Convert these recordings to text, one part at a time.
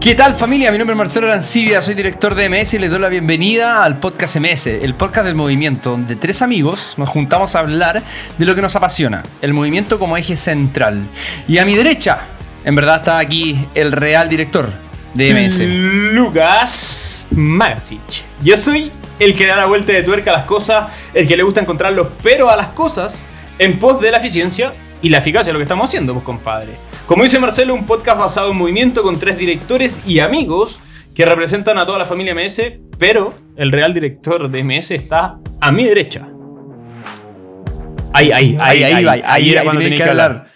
¿Qué tal familia? Mi nombre es Marcelo Arancibia, soy director de MS y les doy la bienvenida al podcast MS, el podcast del movimiento, donde tres amigos nos juntamos a hablar de lo que nos apasiona, el movimiento como eje central. Y a mi derecha, en verdad está aquí el real director de MS. Lucas Magasic. Yo soy el que da la vuelta de tuerca a las cosas, el que le gusta encontrar los pero a las cosas en pos de la eficiencia y la eficacia de lo que estamos haciendo, pues compadre. Como dice Marcelo, un podcast basado en movimiento con tres directores y amigos que representan a toda la familia MS, pero el real director de MS está a mi derecha. Ahí, ahí, ahí, ahí, ahí, ahí era cuando tenía que hablar.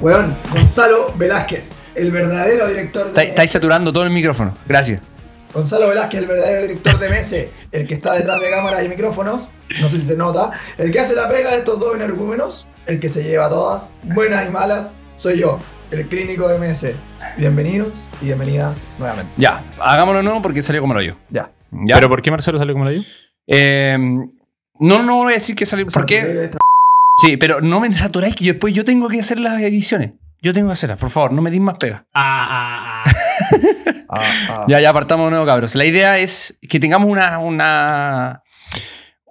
Weón, Gonzalo Velázquez, el verdadero director de Está- Estáis saturando todo el micrófono. Gracias. Gonzalo Velázquez, el verdadero director de MS, el que está detrás de cámaras y micrófonos, no sé si se nota, el que hace la pega de estos dos energúmenos, el que se lleva todas, buenas y malas, soy yo, el clínico de MS. Bienvenidos y bienvenidas nuevamente. Ya, hagámoslo nuevo porque salió como lo yo. Ya. ¿Ya? ¿Pero por qué Marcelo salió como lo digo? Eh, no, no voy a decir que salió. ¿Por qué? Sí, pero no me saturáis que yo después yo tengo que hacer las ediciones. Yo tengo que hacerlas, por favor, no me dis más pega. Ah, ah, ah. Ah, ah. Ya, ya apartamos de nuevo, cabros. La idea es que tengamos una, una,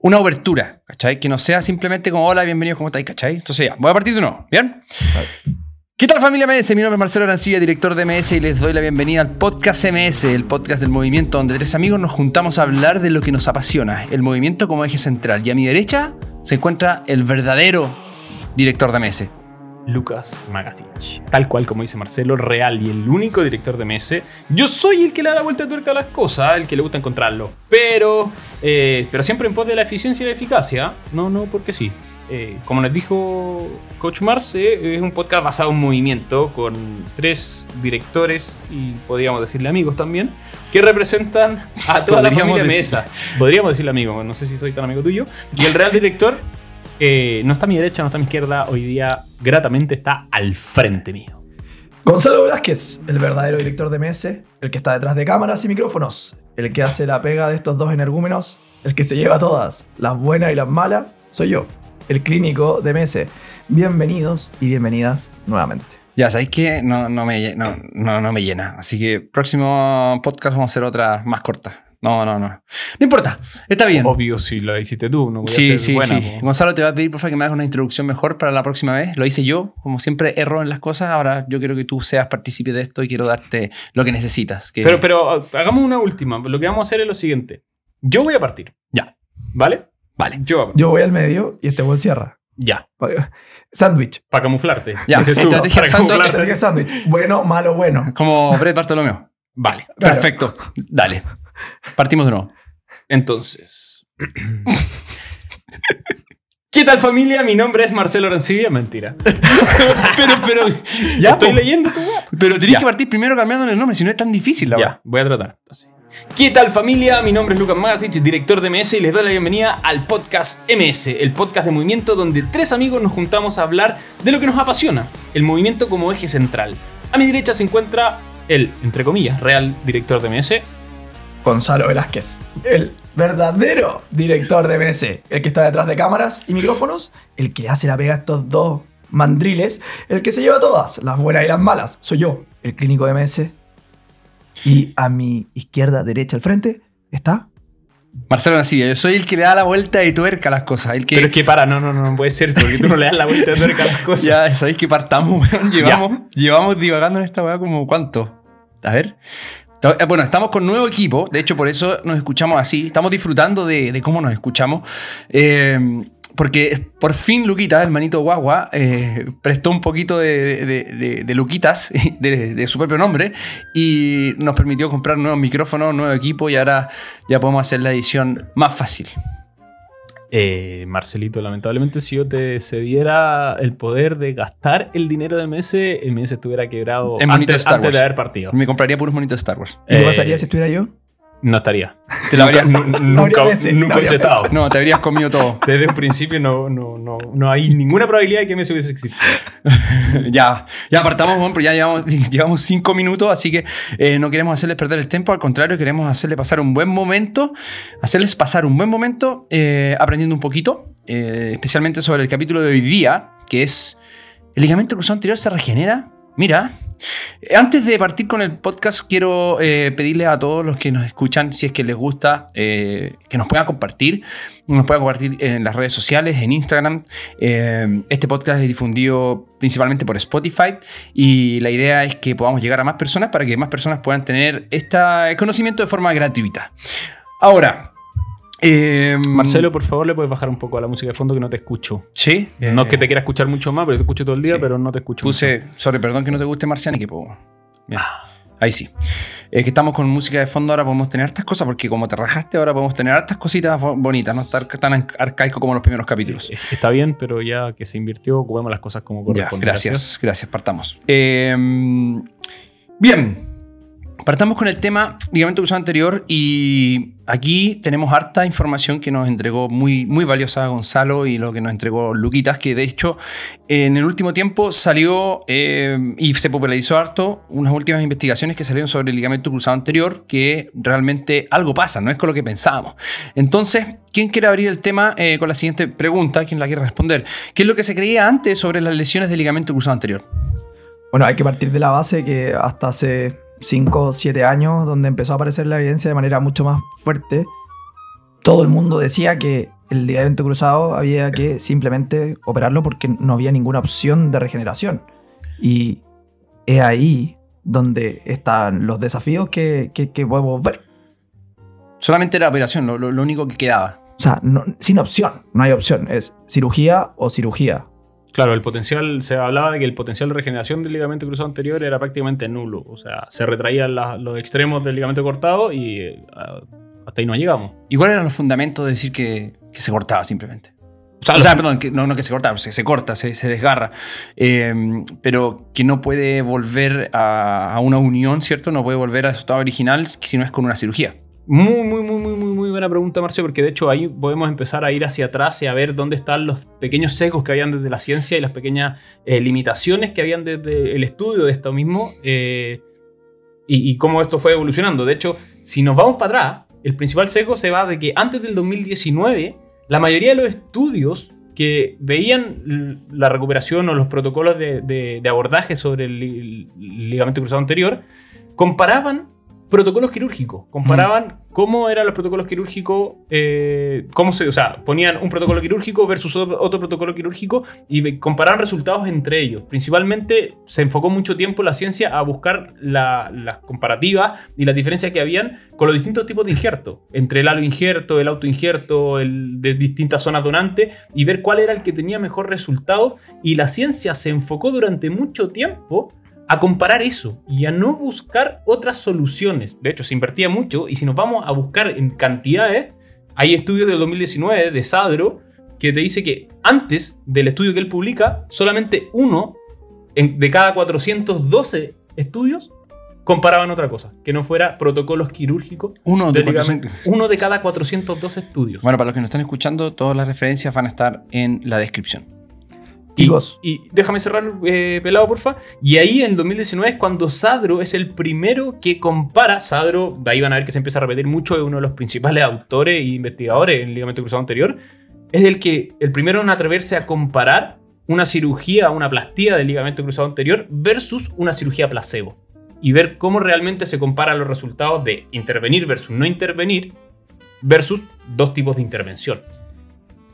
una obertura, ¿cachai? Que no sea simplemente como hola, bienvenidos, ¿cómo estáis? ¿cachai? Entonces ya, voy a partir de nuevo, ¿bien? ¿Qué tal familia MS? Mi nombre es Marcelo Arancilla, director de MS y les doy la bienvenida al podcast MS, el podcast del movimiento donde tres amigos nos juntamos a hablar de lo que nos apasiona, el movimiento como eje central. Y a mi derecha se encuentra el verdadero director de MS. Lucas Magasic. Tal cual como dice Marcelo, real y el único director de MS. Yo soy el que le da la vuelta de tuerca a las cosas, el que le gusta encontrarlo. Pero, eh, pero siempre en pos de la eficiencia y la eficacia. No, no, porque sí. Eh, como les dijo Coach Marce, es un podcast basado en movimiento con tres directores y podríamos decirle amigos también, que representan a toda la familia decir- Mesa. Podríamos decirle amigo, no sé si soy tan amigo tuyo. Y el real director eh, no está a mi derecha, no está a mi izquierda. Hoy día, gratamente, está al frente mío. Gonzalo Velázquez, el verdadero director de MS, el que está detrás de cámaras y micrófonos, el que hace la pega de estos dos energúmenos, el que se lleva todas, las buenas y las malas, soy yo, el clínico de MS. Bienvenidos y bienvenidas nuevamente. Ya, ¿sabéis que no, no, me, no, no me llena. Así que próximo podcast vamos a hacer otra más corta. No, no, no. No importa, está bien. Obvio, si lo hiciste tú, no voy a Sí, ser sí, buena. sí. po. Gonzalo, te voy a pedir por favor que me hagas una introducción mejor para la próxima vez. Lo hice yo, como siempre erro en las cosas. Ahora yo quiero que tú seas partícipe de esto y quiero darte lo que necesitas. que- Pero, pero ah, hagamos una última. Lo que vamos a hacer es lo siguiente. Yo voy a partir. Ya. ¿Vale? Vale. Yo a. Yo voy al medio y este buen cierra. Ya. Sándwich. Para camuflarte. Ya, estrategia para sándwich. camuflarte. Estrategia sándwich. Bueno, malo, bueno. Como Brett Bartolomeo. Vale. Claro. Perfecto. Dale. Partimos de nuevo. Entonces. ¿Qué tal familia? Mi nombre es Marcelo Arancibia. Mentira. pero, pero. Ya estoy po. leyendo tu web. Pero tenés Ya. que partir primero cambiando el nombre, si no es tan difícil la Ya, verdad. voy a tratar. entonces. ¿Qué tal familia? Mi nombre es Lucas Magasic, director de MS y les doy la bienvenida al podcast MS, el podcast de movimiento donde tres amigos nos juntamos a hablar de lo que nos apasiona, el movimiento como eje central. A mi derecha se encuentra el, entre comillas, real director de MS. Gonzalo Velázquez, el verdadero director de MS, el que está detrás de cámaras y micrófonos, el que hace la pega a estos dos mandriles, el que se lleva todas, las buenas y las malas, soy yo, el clínico de MS. Y a mi izquierda, derecha, al frente, está Marcelo Nasivia, yo soy el que le da la vuelta de tuerca a las cosas. El que. Pero es que para, no, no, no, no puede ser porque tú no le das la vuelta de tuerca a las cosas. Ya sabéis que partamos, weón. Llevamos, llevamos divagando en esta weá como cuánto. A ver. Bueno, estamos con nuevo equipo, de hecho por eso nos escuchamos así, estamos disfrutando de, cómo nos escuchamos, Eh, porque por fin Luquita, el manito guagua, eh, prestó un poquito de, Luquitas, de, de su propio nombre, y nos permitió comprar nuevos micrófonos, nuevo equipo, y ahora ya podemos hacer la edición más fácil. Eh, Marcelito, lamentablemente, si yo te cediera el poder de gastar el dinero de MS, MS estuviera quebrado En antes, de haber partido. Me compraría puros monitos de Star Wars. ¿Y qué Eh, pasaría si estuviera yo? No estaría. Te la habría- Nu- habría nunca veces, nunca no hubiese estado. No, te habrías comido todo. Desde un principio no, no, no, no hay ninguna probabilidad de que MS hubiese existido. ya, ya apartamos, bueno, pero ya llevamos, llevamos cinco minutos, así que eh, no queremos hacerles perder el tiempo, al contrario, queremos hacerles pasar un buen momento, hacerles pasar un buen momento eh, aprendiendo un poquito, eh, especialmente sobre el capítulo de hoy día, que es ¿el ligamento cruzado anterior se regenera? Mira, Antes de partir con el podcast, quiero eh, pedirles a todos los que nos escuchan, si es que les gusta, eh, que nos puedan compartir. Nos puedan compartir en las redes sociales, en Instagram. Eh, este podcast es difundido principalmente por Spotify y la idea es que podamos llegar a más personas para que más personas puedan tener este conocimiento de forma gratuita. Ahora, eh, Marcelo, por favor, le puedes bajar un poco a la música de fondo que no te escucho. Sí. no es que eh, te quiera escuchar mucho más, pero te escucho todo el día, sí. pero no te escucho. mucho. Puse, sorry, perdón que no te guste Marciani, que puedo. Bien. Ahí sí. Es que estamos con música de fondo, ahora podemos tener hartas cosas, porque como te rajaste, ahora podemos tener hartas cositas bo- bonitas, no estar tan ar- arcaico como los primeros capítulos. Está bien, pero ya que se invirtió, ocupemos las cosas como Ya, corresponde. gracias, gracias, partamos. Eh, bien, partamos con el tema ligamento cruzado anterior y aquí tenemos harta información que nos entregó muy, muy valiosa Gonzalo y lo que nos entregó Luquitas, que de hecho en el último tiempo salió eh, y se popularizó harto unas últimas investigaciones que salieron sobre el ligamento cruzado anterior, que realmente algo pasa, no es con lo que pensábamos. Entonces, ¿quién quiere abrir el tema eh, con la siguiente pregunta? ¿Quién la quiere responder? ¿Qué es lo que se creía antes sobre las lesiones del ligamento cruzado anterior? Bueno, hay que partir de la base que hasta hace 5 o 7 años, donde empezó a aparecer la evidencia de manera mucho más fuerte, todo el mundo decía que el ligamento cruzado había que simplemente operarlo porque no había ninguna opción de regeneración. Y es ahí donde están los desafíos que, que- que podemos ver. Solamente la operación, lo, lo- lo único que quedaba. O sea, no- sin opción, no hay opción. Es cirugía o cirugía. Claro, el potencial, se hablaba de que el potencial de regeneración del ligamento cruzado anterior era prácticamente nulo. O sea, se retraían la- los extremos del ligamento cortado y eh, hasta ahí no llegamos. ¿Y cuáles eran los fundamentos de decir que, que se cortaba simplemente? O sea, O sea, perdón, que, no, no que se corta, se, se corta, se, se desgarra. Eh, pero que no puede volver a, a una unión, ¿cierto? No puede volver a su estado original si no es con una cirugía. Muy, muy, muy, muy, muy, muy buena pregunta, Marcio, porque de hecho ahí podemos empezar a ir hacia atrás y a ver dónde están los pequeños sesgos que habían desde la ciencia y las pequeñas eh, limitaciones que habían desde el estudio de esto mismo eh, y, cómo esto fue evolucionando. De hecho, si nos vamos para atrás, el principal sesgo se va de que antes del 2019, la mayoría de los estudios que veían la recuperación o los protocolos de, abordaje sobre el ligamento cruzado anterior comparaban protocolos quirúrgicos. Comparaban cómo eran los protocolos quirúrgicos, eh, cómo se, o sea, ponían un protocolo quirúrgico versus otro, otro protocolo quirúrgico y comparaban resultados entre ellos. Principalmente se enfocó mucho tiempo la ciencia a buscar la- las comparativas y las diferencias que habían con los distintos tipos de injerto, entre el halo injerto, el autoinjerto, el de distintas zonas donantes y ver cuál era el que tenía mejor resultado. Y la ciencia se enfocó durante mucho tiempo a comparar eso y a no buscar otras soluciones. De hecho, se invertía mucho y si nos vamos a buscar en cantidades, hay estudios del 2019 de Sadro que te dice que antes del estudio que él publica, solamente uno de cada 412 estudios comparaban otra cosa, que no fuera protocolos quirúrgicos. Uno de del ligamento. 400. Uno de cada 412 estudios. Bueno, para los que nos están escuchando, todas las referencias van a estar en la descripción. Y, Chicos. y déjame cerrar, eh, pelado, porfa. Y ahí en 2019 es cuando Sadro es el primero que compara. Sadro, de ahí van a ver que se empieza a repetir mucho, es uno de los principales autores e investigadores en ligamento cruzado anterior. Es el que el primero en atreverse a comparar una cirugía, una plastía del ligamento cruzado anterior versus una cirugía placebo. Y ver cómo realmente se comparan los resultados de intervenir versus no intervenir versus dos tipos de intervención.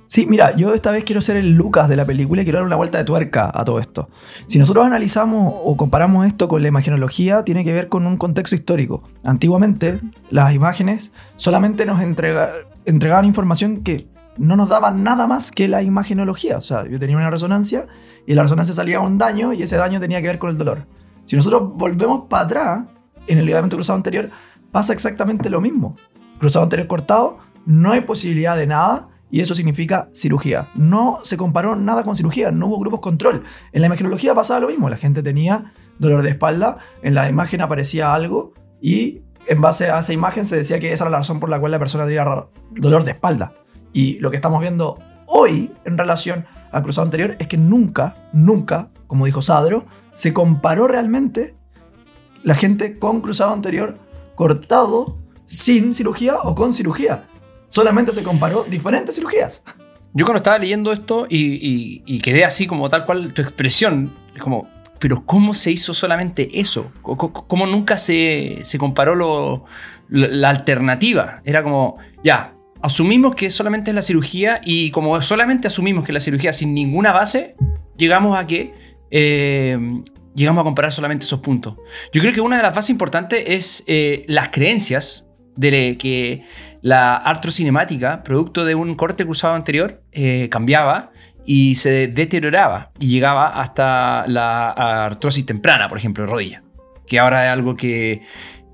Sí, mira, yo esta vez quiero ser el Lucas de la película y quiero dar una vuelta de tuerca a todo esto. Si nosotros analizamos o comparamos esto con la imagenología, tiene que ver con un contexto histórico. Antiguamente, las imágenes solamente nos entrega- entregaban información que no nos daba nada más que la imagenología. O sea, yo tenía una resonancia y la resonancia salía un daño y ese daño tenía que ver con el dolor. Si nosotros volvemos para atrás, en el ligamento cruzado anterior, pasa exactamente lo mismo. Cruzado anterior cortado, no hay posibilidad de nada y eso significa cirugía. No se comparó nada con cirugía, no hubo grupos control. En la imagenología pasaba lo mismo, la gente tenía dolor de espalda, en la imagen aparecía algo y en base a esa imagen se decía que esa era la razón por la cual la persona tenía dolor de espalda. Y lo que estamos viendo hoy en relación al cruzado anterior es que nunca, nunca, como dijo Sadro, se comparó realmente la gente con cruzado anterior cortado sin cirugía o con cirugía. Solamente se comparó diferentes cirugías. Yo cuando estaba leyendo esto y, quedé así como tal cual tu expresión, es como, pero ¿cómo se hizo solamente eso? ¿Cómo nunca se, se comparó lo- la, la alternativa? Era como, ya, asumimos que solamente es la cirugía y como solamente asumimos que es la cirugía sin ninguna base, llegamos a que eh, llegamos a comparar solamente esos puntos. Yo creo que una de las bases importantes es eh, las creencias de que la artrocinemática, producto de un corte cruzado anterior, eh, cambiaba y se deterioraba y llegaba hasta la artrosis temprana, por ejemplo, rodilla, que ahora es algo que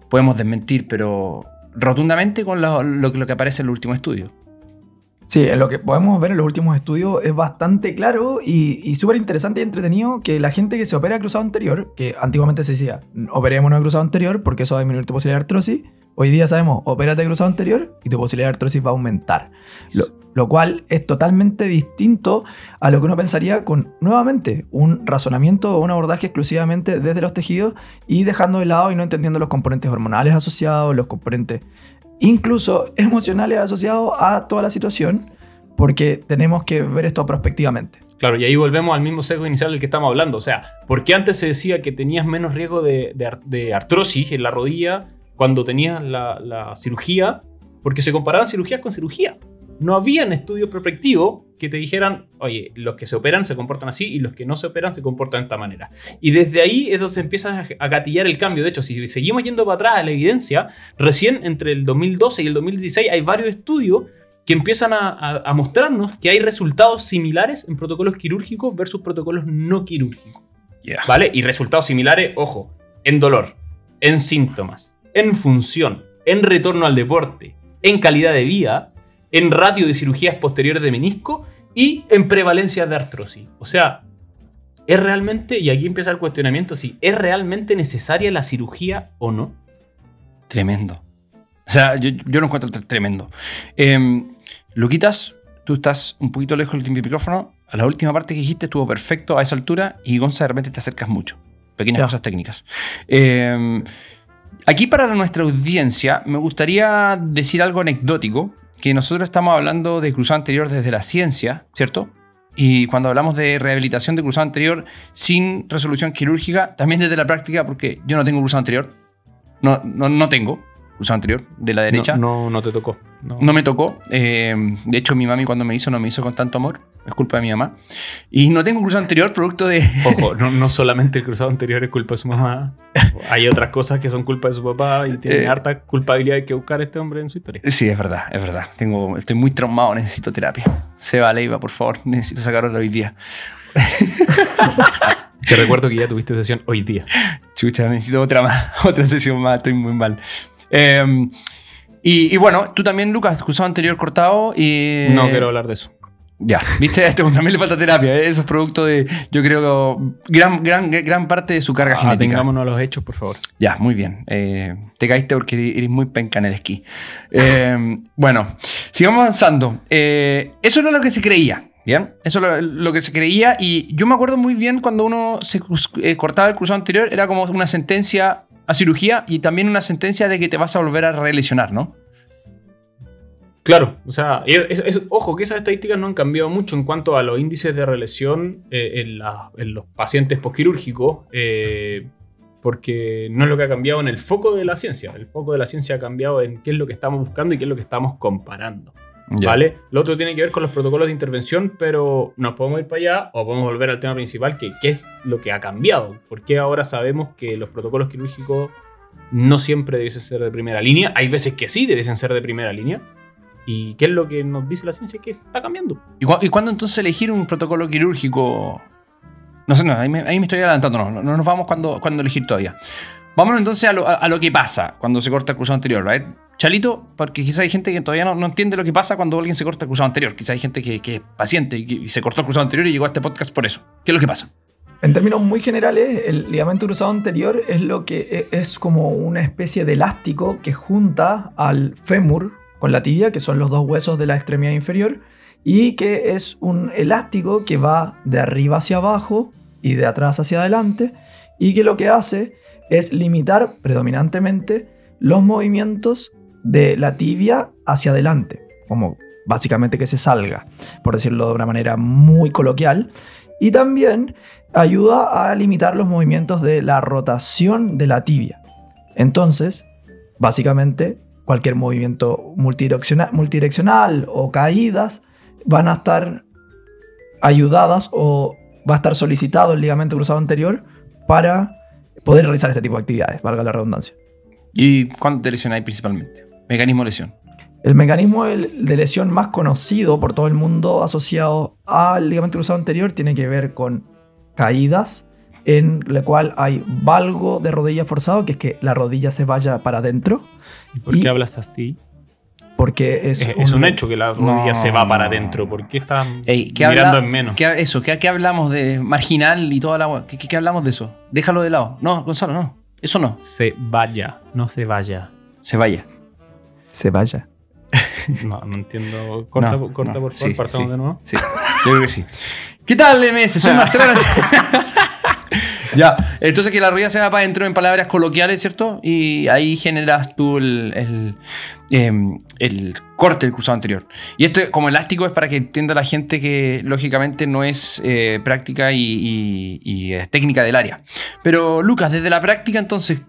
podemos desmentir, pero rotundamente con lo, lo que- aparece en el último estudio. Sí, en lo que podemos ver en los últimos estudios es bastante claro y, y súper interesante y entretenido que la gente que se opera cruzado anterior, que antiguamente se decía, operémonos de cruzado anterior porque eso va a disminuir tu posibilidad de artrosis, hoy día sabemos, opérate de cruzado anterior y tu posibilidad de artrosis va a aumentar. Lo, cual es totalmente distinto a lo que uno pensaría con, nuevamente, un razonamiento o un abordaje exclusivamente desde los tejidos y dejando de lado y no entendiendo los componentes hormonales asociados, los componentes incluso emocionales asociados a toda la situación, porque tenemos que ver esto prospectivamente. Claro, y ahí volvemos al mismo sesgo inicial del que estamos hablando. O sea, ¿por qué antes se decía que tenías menos riesgo de artrosis en la rodilla cuando tenías la, la cirugía? Porque se comparaban cirugías con cirugía. No habían estudios prospectivos que te dijeran, oye, los que se operan se comportan así y los que no se operan se comportan de esta manera. Y desde ahí es donde se empieza a- gatillar el cambio. De hecho, si seguimos yendo para atrás a la evidencia, recién entre el 2012 y el 2016 hay varios estudios que empiezan a, a- a mostrarnos que hay resultados similares en protocolos quirúrgicos versus protocolos no quirúrgicos. Yeah. ¿Vale? Y resultados similares, ojo, en dolor, en síntomas, en función, en retorno al deporte, en calidad de vida, en ratio de cirugías posteriores de menisco y en prevalencia de artrosis. O sea, ¿es realmente, y aquí empieza el cuestionamiento, si es realmente necesaria la cirugía o no? Tremendo. O sea, yo, yo lo encuentro tre- tremendo. Em, Luquitas, tú estás un poquito lejos del micrófono. A la última parte que dijiste estuvo perfecto a esa altura y Gonza de repente te acercas mucho. Pequeñas Ya. cosas técnicas. Em, aquí para nuestra audiencia me gustaría decir algo anecdótico, que nosotros estamos hablando de cruzado anterior desde la ciencia, ¿cierto? Y cuando hablamos de rehabilitación de cruzado anterior sin resolución quirúrgica, también desde la práctica, porque yo no tengo cruzado anterior, no, no, no tengo cruzado anterior de la derecha. No, no, no te tocó. No. No me tocó. eh, de hecho, mi mami cuando me hizo no me hizo con tanto amor. Es culpa de mi mamá. Y no tengo cruzado anterior producto de... Ojo, no, no solamente el cruzado anterior es culpa de su mamá. Hay otras cosas que son culpa de su papá y tiene Eh. harta culpabilidad que buscar este hombre en su historia. Sí, es verdad, es verdad. Tengo, estoy muy traumado, necesito terapia. Seba Leiva, por favor, necesito sacarlo hoy día. Te recuerdo que ya tuviste sesión hoy día. Chucha, necesito otra más, otra sesión más, estoy muy mal. Eh, y, y bueno, tú también, Lucas, cruzado anterior cortado y... No quiero hablar de eso. Ya, viste, a este también le falta terapia. ¿eh? Eso es producto de, yo creo, gran, gran, gran parte de su carga genética. Atengámonos a los hechos, por favor. Ya, muy bien. Eh, te caíste porque eres muy penca en el esquí. Eh, bueno, sigamos avanzando. Eh, eso era lo que se creía, ¿bien? Eso era lo que se creía y yo me acuerdo muy bien cuando uno se cortaba el cruzado anterior, era como una sentencia a cirugía y también una sentencia de que te vas a volver a relesionar, ¿no? Claro, o sea, es- es- ojo que esas estadísticas no han cambiado mucho en cuanto a los índices de relesión eh, en, la- en los pacientes posquirúrgicos, eh, porque no es lo que ha cambiado en el foco de la ciencia. El foco de la ciencia ha cambiado en qué es lo que estamos buscando y qué es lo que estamos comparando. Ya. ¿Vale? Lo otro tiene que ver con los protocolos de intervención, pero nos podemos ir para allá o podemos volver al tema principal, que qué es lo que ha cambiado. ¿Por qué ahora sabemos que los protocolos quirúrgicos no siempre debiesen ser de primera línea? Hay veces que sí debiesen ser de primera línea. ¿Y qué es lo que nos dice la ciencia? Que está cambiando. ¿Y, cu- y cuándo entonces elegir un protocolo quirúrgico? No sé, no, ahí me, ahí me estoy adelantando, no, no, no nos vamos cuando, cuando elegir todavía. Vámonos entonces a lo, a- a lo que pasa cuando se corta el cruzado anterior, ¿right? Chalito, porque quizá hay gente que todavía no, no entiende lo que pasa cuando alguien se corta el cruzado anterior. Quizá hay gente que, que es paciente y, que- y se cortó el cruzado anterior y llegó a este podcast por eso. ¿Qué es lo que pasa? En términos muy generales, el ligamento cruzado anterior es lo que e- es como una especie de elástico que junta al fémur la tibia, que son los dos huesos de la extremidad inferior, y que es un elástico que va de arriba hacia abajo y de atrás hacia adelante, y que lo que hace es limitar predominantemente los movimientos de la tibia hacia adelante, como básicamente que se salga, por decirlo de una manera muy coloquial, Y también ayuda a limitar los movimientos de la rotación de la tibia. Entonces, básicamente, cualquier movimiento multidireccional, multidireccional o caídas van a estar ayudadas o va a estar solicitado el ligamento cruzado anterior para poder realizar este tipo de actividades, valga la redundancia. ¿Y cuándo te lesionáis principalmente? Mecanismo de lesión. El mecanismo de lesión más conocido por todo el mundo asociado al ligamento cruzado anterior tiene que ver con caídas en la cual hay valgo de rodilla forzado, que es que la rodilla se vaya para adentro. ¿Y por qué hablas así? Porque es, Es, es un hecho que la rodilla se va para adentro. ¿Por qué estás Ey, ¿qué mirando habla- en menos? ¿qué- eso, ¿qué, qué hablamos de marginal y toda la agua? ¿Qué, qué- qué hablamos de eso? Déjalo de lado. No, Gonzalo, no. Eso no. Se vaya, no se vaya. Se vaya. Se vaya. No, no entiendo. Corta, No, corta no, por favor, sí, partamos sí. de nuevo. Sí, yo creo que sí. ¿Qué tal, MS? Soy Marcelo. ya, entonces que la rodilla se va para adentro en palabras coloquiales, ¿cierto? Y ahí generas tú el, el, em, el corte del cruzado anterior. Y esto como elástico es para que entienda la gente que lógicamente no es eh, práctica y, y- es técnica del área. Pero Lucas, desde la práctica entonces,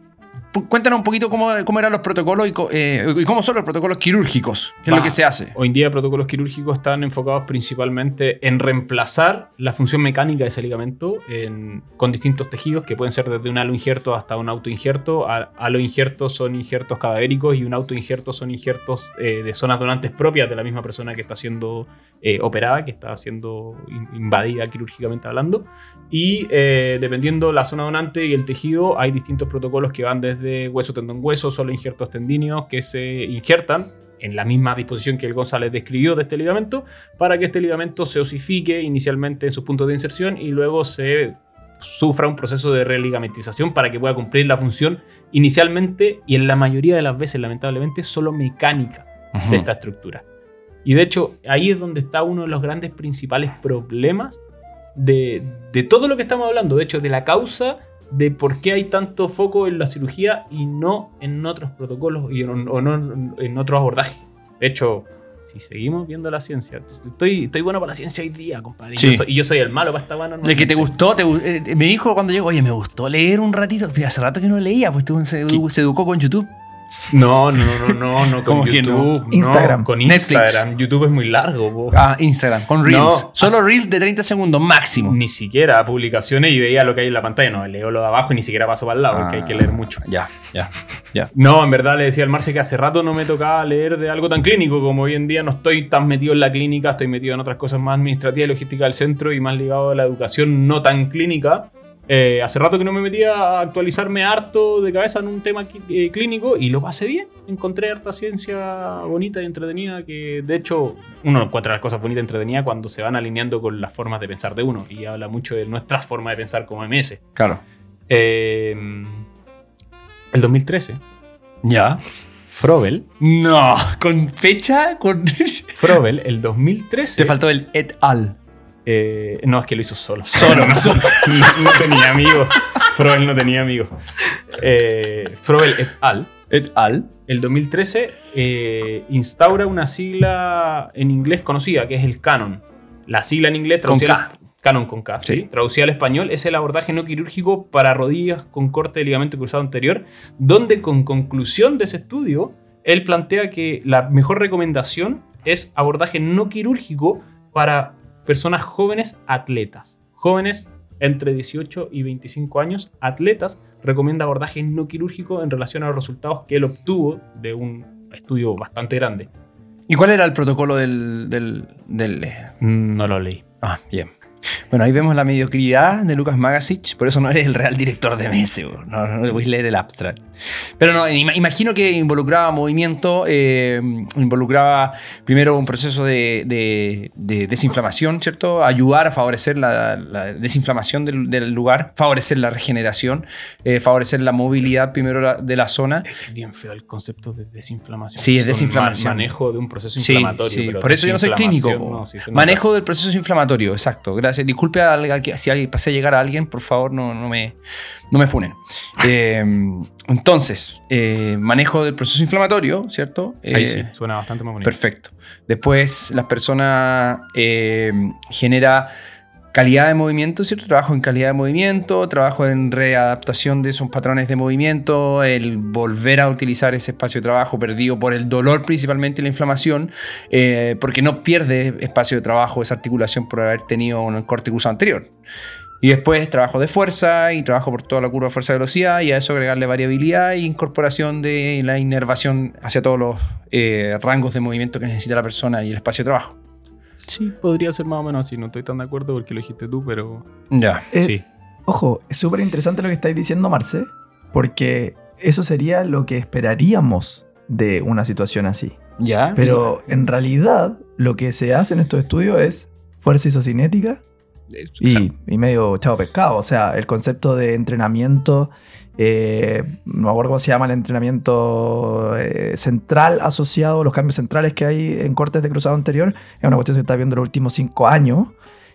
cuéntanos un poquito cómo, cómo eran los protocolos y, eh, y cómo son los protocolos quirúrgicos, qué es Va. lo que se hace. Hoy en día protocolos quirúrgicos están enfocados principalmente en reemplazar la función mecánica de ese ligamento en- con distintos tejidos que pueden ser desde un halo injerto hasta un autoinjerto. Halo injertos son injertos cadavéricos y un autoinjerto son injertos eh, de zonas donantes propias de la misma persona que está siendo eh, operada, que está siendo in- invadida quirúrgicamente hablando. Y eh, dependiendo la zona donante y el tejido, hay distintos protocolos que van desde hueso, tendón, hueso, solo injertos tendíneos que se injertan en la misma disposición que el González describió de este ligamento, para que este ligamento se osifique inicialmente en sus puntos de inserción y luego se sufra un proceso de religamentización para que pueda cumplir la función inicialmente y en la mayoría de las veces, lamentablemente, solo mecánica de esta estructura. Y de hecho, ahí es donde está uno de los grandes principales problemas de, de todo lo que estamos hablando. De hecho, de la causa de por qué hay tanto foco en la cirugía y no en otros protocolos y en, o no en otros abordajes. De hecho, si seguimos viendo la ciencia, estoy, estoy bueno para la ciencia hoy día, compadre. Y yo soy- Y yo soy el malo para esta mano. De que te gustó, te eh, me dijo cuando llegó, oye, me gustó leer un ratito. Hace rato que no leía, pues tú se, se educó con YouTube. No, no, no, no, no, con. YouTube. no, Instagram. con Netflix. Instagram. YouTube es muy largo, po. Ah, Instagram, con Reels. No, Solo Reels de 30 segundos máximo. Ni siquiera publicaciones y veía lo que hay en la pantalla. No, leo lo de abajo y ni siquiera paso para el lado, porque hay que leer mucho. Ya, ya, ya. No, en verdad le decía al Marce que hace rato no me tocaba leer de algo tan clínico como hoy en día no estoy tan metido en la clínica, estoy metido en otras cosas más administrativas y logística del centro y más ligado a la educación no tan clínica. Eh, hace rato que no me metía a actualizarme harto de cabeza en un tema eh, clínico y lo pasé bien. Encontré harta ciencia bonita y entretenida que de hecho uno encuentra las cosas bonitas y entretenidas cuando se van alineando con las formas de pensar de uno y habla mucho de nuestra forma de pensar como MS. Claro. Eh, el 2013, Ya. Frobel No, con fecha, con. Frobel, el 2013. Te faltó el et al. Eh, no, es que lo hizo solo. Solo, no, solo. no- no tenía amigos. Frobel no tenía amigos. Eh, Frobel et al. Et al. El 2013 eh, instaura una sigla en inglés conocida, que es el canon. La sigla en inglés Con traducida- K. Canon con K, sí. Sí. Traducida al español es el abordaje no quirúrgico para rodillas con corte de ligamento cruzado anterior, donde con conclusión de ese estudio, él plantea que la mejor recomendación es abordaje no quirúrgico para personas jóvenes atletas. Jóvenes entre 18 y 25 años, atletas, recomienda abordaje no quirúrgico en relación a los resultados que él obtuvo de un estudio bastante grande. ¿Y cuál era el protocolo del. del, del- eh? No lo leí. Ah, bien. Bueno, ahí vemos la mediocridad de Lucas Magasic, por eso no eres el real director de bro. no, no, voy a leer el abstract. Pero no, ima- imagino que involucraba movimiento, eh, involucraba primero un proceso de, de- de desinflamación, ¿cierto? Ayudar a favorecer la, la desinflamación del, del lugar, favorecer la regeneración, eh, favorecer la movilidad primero de la zona. Es bien feo el concepto de desinflamación. Sí, es desinflamación. ma- manejo de un proceso Sí, inflamatorio. sí, pero por eso yo no soy clínico. no, sí. Manejo del proceso inflamatorio, exacto. Disculpe a, si alguien pasé a llegar a alguien, por favor, no, no me, no me funen. Eh, entonces, eh, manejo del proceso inflamatorio, ¿cierto? Ahí Eh, sí, suena bastante más bonito. Perfecto. Después, las personas eh, genera calidad de movimiento, ¿cierto? Trabajo en calidad de movimiento, trabajo en readaptación de esos patrones de movimiento, el volver a utilizar ese espacio de trabajo perdido por el dolor principalmente y la inflamación, eh, porque no pierde espacio de trabajo esa articulación por haber tenido un corte cruzado anterior. Y después trabajo de fuerza y trabajo por toda la curva de fuerza velocidad y a eso agregarle variabilidad e incorporación de la inervación hacia todos los eh, rangos de movimiento que necesita la persona y el espacio de trabajo. Sí, podría ser más o menos así. No estoy tan de acuerdo porque lo dijiste tú, pero. Ya. Es- Sí. Ojo, es súper interesante lo que estáis diciendo, Marce, porque eso sería lo que esperaríamos de una situación así. Ya. Pero en realidad, lo que se hace en estos estudios es fuerza isocinética y, y medio chavo pescado. O sea, el concepto de entrenamiento, eh, no me acuerdo cómo se llama el entrenamiento eh, central asociado los cambios centrales que hay en cortes de cruzado anterior, es una cuestión que está viendo en los últimos cinco años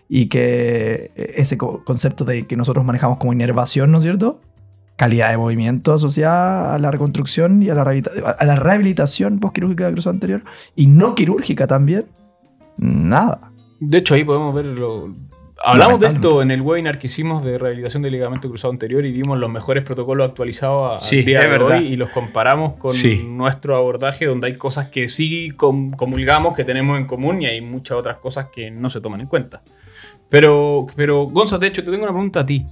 y que eh, ese co- concepto de que nosotros manejamos como inervación, ¿no es cierto? Calidad de movimiento asociada a la reconstrucción y a la, a la rehabilitación postquirúrgica de cruzado anterior y no quirúrgica también. Nada. De hecho, ahí podemos ver lo. Hablamos de esto en el webinar que hicimos de rehabilitación del ligamento cruzado anterior y vimos los mejores protocolos actualizados a- Sí, día de verdad. hoy y los comparamos con Sí. nuestro abordaje donde hay cosas que sí com- comulgamos, que tenemos en común y hay muchas otras cosas que no se toman en cuenta. Pero, pero Gonza, de hecho, te tengo una pregunta a ti.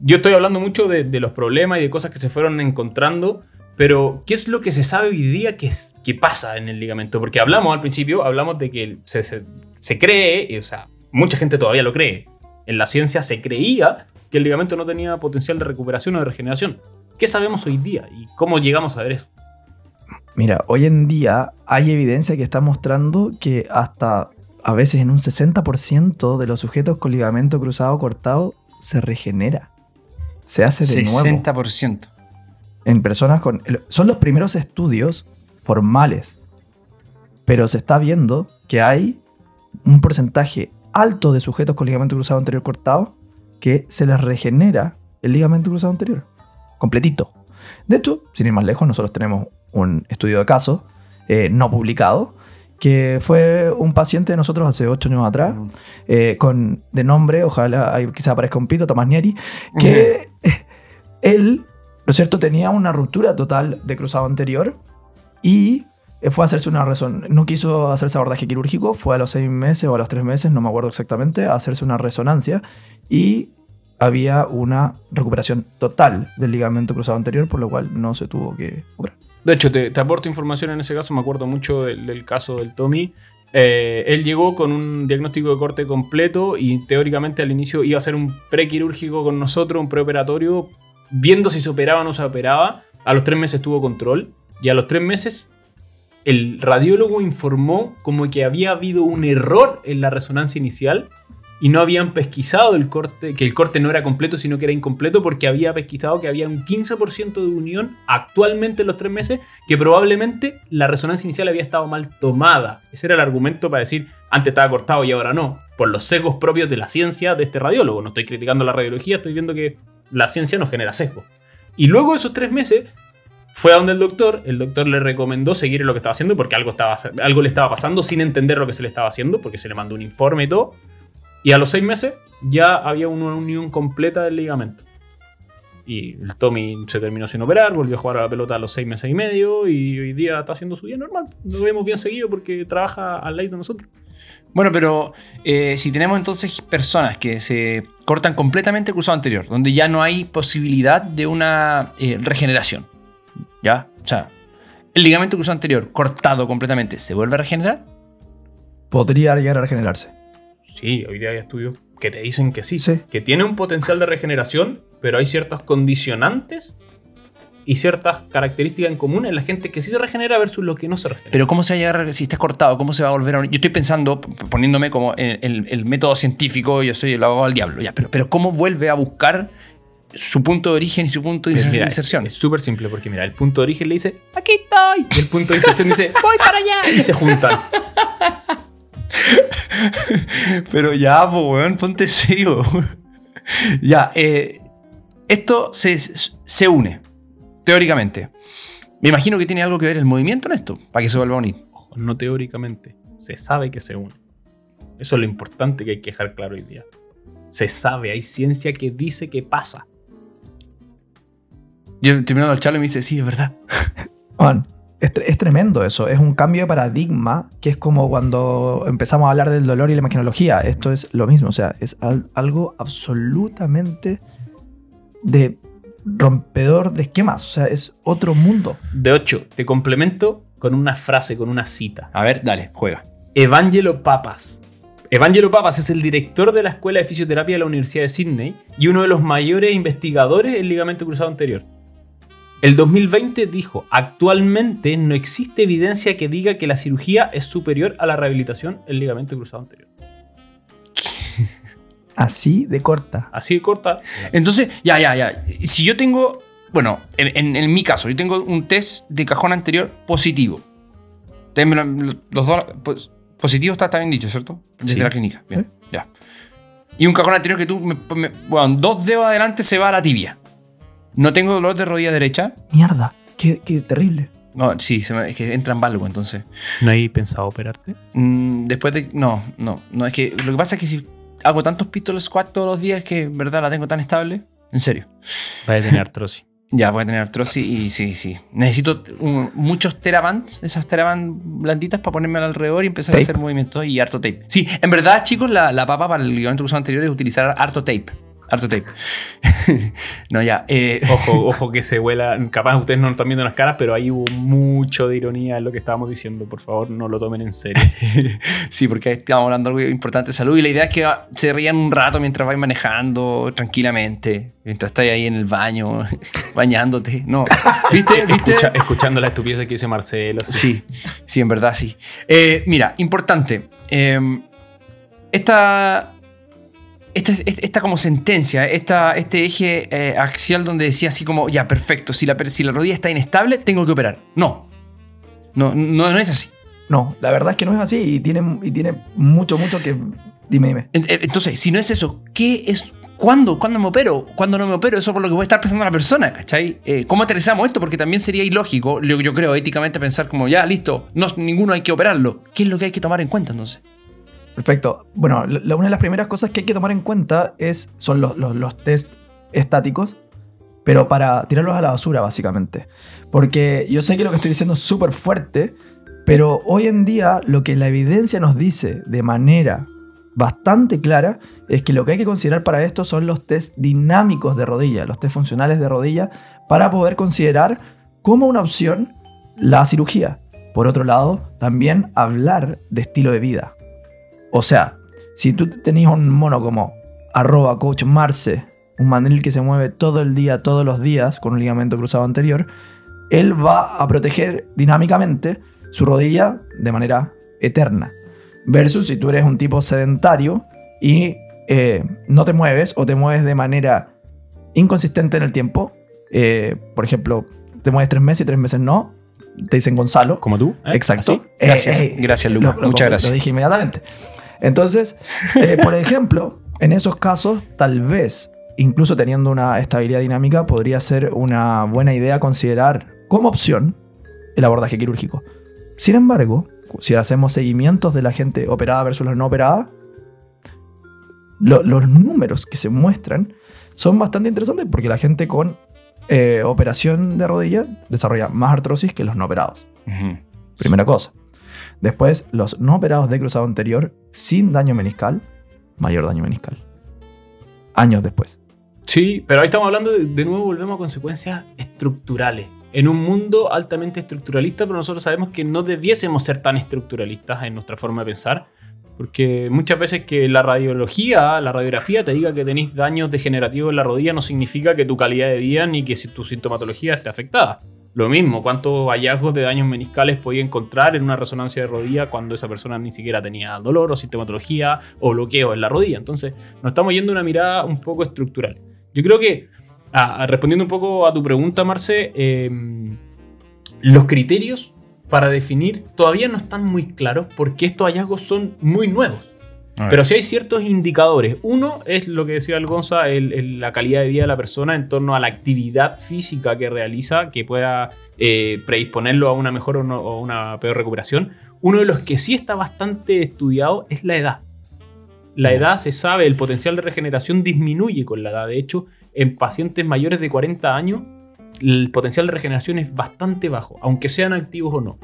Yo estoy hablando mucho de, de los problemas y de cosas que se fueron encontrando, pero ¿qué es lo que se sabe hoy día que, es- que pasa en el ligamento? Porque hablamos al principio, hablamos de que se, se- se cree, y, o sea, mucha gente todavía lo cree. En la ciencia se creía que el ligamento no tenía potencial de recuperación o de regeneración. ¿Qué sabemos hoy día y cómo llegamos a ver eso? Mira, hoy en día hay evidencia que está mostrando que hasta a veces en un 60% de los sujetos con ligamento cruzado cortado se regenera. Se hace de nuevo. 60%. En personas con... Son los primeros estudios formales. Pero se está viendo que hay un porcentaje alto de sujetos con ligamento cruzado anterior cortado que se les regenera el ligamento cruzado anterior. Completito. De hecho, sin ir más lejos, nosotros tenemos un estudio de caso eh, no publicado que fue un paciente de nosotros hace 8 años atrás, eh, con, de nombre, ojalá quizá aparezca un pito, Tomás Nieri, que él, ¿no es cierto?, tenía una ruptura total de cruzado anterior y fue a hacerse una reson no quiso hacerse abordaje quirúrgico, fue a los seis meses o a los tres meses, no me acuerdo exactamente, a hacerse una resonancia y había una recuperación total del ligamento cruzado anterior, por lo cual no se tuvo que operar. De hecho, te, aporto información en ese caso. Me acuerdo mucho del, caso del Tommy. Eh, él llegó con un diagnóstico de corte completo y teóricamente al inicio iba a hacer un prequirúrgico con nosotros, un preoperatorio, viendo si se operaba o no se operaba. A los tres meses tuvo control y a los tres meses el radiólogo informó como que había habido un error en la resonancia inicial y no habían pesquisado el corte, que el corte no era completo, sino que era incompleto porque había pesquisado que había un 15% de unión actualmente en los tres meses, que probablemente la resonancia inicial había estado mal tomada. Ese era el argumento para decir, antes estaba cortado y ahora no, por los sesgos propios de la ciencia de este radiólogo. No estoy criticando la radiología, estoy viendo que la ciencia nos genera sesgos. Y luego de esos tres meses, fue a donde el doctor, el doctor le recomendó seguir lo que estaba haciendo porque algo, estaba, algo le estaba pasando sin entender lo que se le estaba haciendo, porque se le mandó un informe y todo. Y a los seis meses ya había una unión completa del ligamento. Y el Tommy se terminó sin operar, volvió a jugar a la pelota a los seis meses y medio y hoy día está haciendo su vida normal. Lo vemos bien seguido porque trabaja al lado de nosotros. Bueno, pero eh, si tenemos entonces personas que se cortan completamente el cruzado anterior, donde ya no hay posibilidad de una eh, regeneración, ¿ya? O sea, el ligamento cruzado anterior cortado completamente, ¿se vuelve a regenerar? Podría llegar a regenerarse. Sí, hoy día hay estudios que te dicen que sí, Sí. que tiene un potencial de regeneración, pero hay ciertos condicionantes y ciertas características en común en la gente que sí se regenera versus lo que no se regenera. Pero ¿cómo se va a llegar, si está cortado, cómo se va a volver a unir? Yo estoy pensando, poniéndome como el, el- el método científico, yo soy el abogado del diablo, ya, pero, pero ¿cómo vuelve a buscar su punto de origen y su punto de Mira, inserción? Es súper simple porque mira, el punto de origen le dice, aquí estoy. Y el punto de inserción dice, voy para allá. Y se juntan. Pero ya, pues, weón, ponte serio. ya, eh, esto se, se une, teóricamente. Me imagino que tiene algo que ver el movimiento en esto, para que se vuelva a unir. Ojo, no teóricamente, se sabe que se une. Eso es lo importante que hay que dejar claro hoy día. Se sabe, hay ciencia que dice que pasa. Yo terminando el charlo y me dice, sí, es verdad. Juan, es, es tremendo eso. Es un cambio de paradigma que es como cuando empezamos a hablar del dolor y la imagenología. Esto es lo mismo. O sea, es al- algo absolutamente de rompedor de esquemas. O sea, es otro mundo. De 8, te complemento con una frase, con una cita. A ver, dale, juega. Evangelo Papas. Evangelo Papas es el director de la Escuela de Fisioterapia de la Universidad de Sydney y uno de los mayores investigadores en ligamento cruzado anterior. El 2020 dijo, actualmente no existe evidencia que diga que la cirugía es superior a la rehabilitación en ligamento cruzado anterior. Así de corta. Así de corta. Entonces, ya, ya, ya. Si yo tengo, bueno, en, en- en mi caso, yo tengo un test de cajón anterior positivo. Los dos, pues, positivo está, está bien dicho, ¿cierto? Desde Sí. la clínica. Bien, ya. Y un cajón anterior que tú, me- me- bueno, dos dedos adelante se va a la tibia. No tengo dolor de rodilla derecha. Mierda. Qué, qué terrible. No, sí, se me- es que entra en valgo, entonces. ¿No hay pensado operarte? Mm, después de. No, no, no. Es que lo que pasa es que si hago tantos pistol squat todos los días que en verdad la tengo tan estable. En serio. Va a tener artrosis. Ya, voy a tener artrosis y sí, sí. Necesito un- muchos terabands, esas terabands blanditas para ponerme alrededor y empezar Tape. a hacer movimientos y harto tape. Sí, en verdad, chicos, la, la papa para el ligamento cruzado anterior es utilizar harto tape. Harto tape. no, ya. eh, Ojo, ojo que se vuela. Capaz ustedes no lo están viendo en las caras, pero ahí hubo mucho de ironía en lo que estábamos diciendo. Por favor, no lo tomen en serio. sí, porque estamos hablando de algo importante de salud y la idea es que se rían un rato mientras vais manejando tranquilamente, mientras estáis ahí en el baño, bañándote. No, ¿viste? ¿Viste? Escucha- escuchando la estupidez que dice Marcelo. Sí, sí, en verdad sí. Eh, mira, importante. eh, esta, esta, esta como sentencia, esta, este eje eh, axial donde decía así como, ya, perfecto, si la, si la rodilla está inestable, tengo que operar. No. No, no, no es así. No, la verdad es que no es así y tiene, y tiene mucho, mucho que... Dime, dime. Eh, Entonces, si no es eso, ¿qué es? ¿Cuándo? ¿Cuándo me opero? ¿Cuándo no me opero? Eso por lo que puede estar pensando la persona, ¿cachai? Eh, ¿Cómo aterrizamos esto? Porque también sería ilógico, yo, yo creo, éticamente pensar como, ya, listo, no, ninguno hay que operarlo. ¿Qué es lo que hay que tomar en cuenta entonces? Perfecto. Bueno, una de las primeras cosas que hay que tomar en cuenta es, son los, los, los test estáticos, pero para tirarlos a la basura, básicamente. Porque yo sé que lo que estoy diciendo es súper fuerte, pero hoy en día lo que la evidencia nos dice de manera bastante clara es que lo que hay que considerar para esto son los test dinámicos de rodilla, los test funcionales de rodilla, para poder considerar como una opción la cirugía. Por otro lado, también hablar de estilo de vida. O sea, si tú tenías un mono como arroba coach Marce, un mandril que se mueve todo el día, todos los días, con un ligamento cruzado anterior, él va a proteger dinámicamente su rodilla de manera eterna. Versus si tú eres un tipo sedentario y eh, no te mueves o te mueves de manera inconsistente en el tiempo, eh, por ejemplo, te mueves tres meses y tres meses no, te dicen Gonzalo, Como tú. ¿eh? Exacto. Eh, Gracias. Lucas. Muchas gracias. Lo dije inmediatamente. Entonces, eh, por ejemplo, en esos casos, tal vez, incluso teniendo una estabilidad dinámica, podría ser una buena idea considerar como opción el abordaje quirúrgico. Sin embargo, si hacemos seguimientos de la gente operada versus la no operada, lo- los números que se muestran son bastante interesantes porque la gente con eh, operación de rodilla desarrolla más artrosis que los no operados. Primera cosa. Después, los no operados de cruzado anterior sin daño meniscal, mayor daño meniscal. Años después. Sí, pero ahí estamos hablando de, nuevo, volvemos a consecuencias estructurales. En un mundo altamente estructuralista, pero nosotros sabemos que no debiésemos ser tan estructuralistas en nuestra forma de pensar, porque muchas veces que la radiología, la radiografía te diga que tenéis daños degenerativos en la rodilla no significa que tu calidad de vida ni que tu sintomatología esté afectada. Lo mismo, cuántos hallazgos de daños meniscales podía encontrar en una resonancia de rodilla cuando esa persona ni siquiera tenía dolor o sintomatología o bloqueo en la rodilla. Entonces, nos estamos yendo a una mirada un poco estructural. Yo creo que, ah, respondiendo un poco a tu pregunta, Marce, eh, los criterios para definir todavía no están muy claros porque estos hallazgos son muy nuevos. Pero sí hay ciertos indicadores. Uno es lo que decía el Gonza, el- el- la calidad de vida de la persona en torno a la actividad física que realiza, que pueda eh, predisponerlo a una mejor o, no- o una peor recuperación. Uno de los que sí está bastante estudiado es la edad. La edad se sabe, el potencial de regeneración disminuye con la edad. De hecho, en pacientes mayores de 40 años, el potencial de regeneración es bastante bajo, aunque sean activos o no.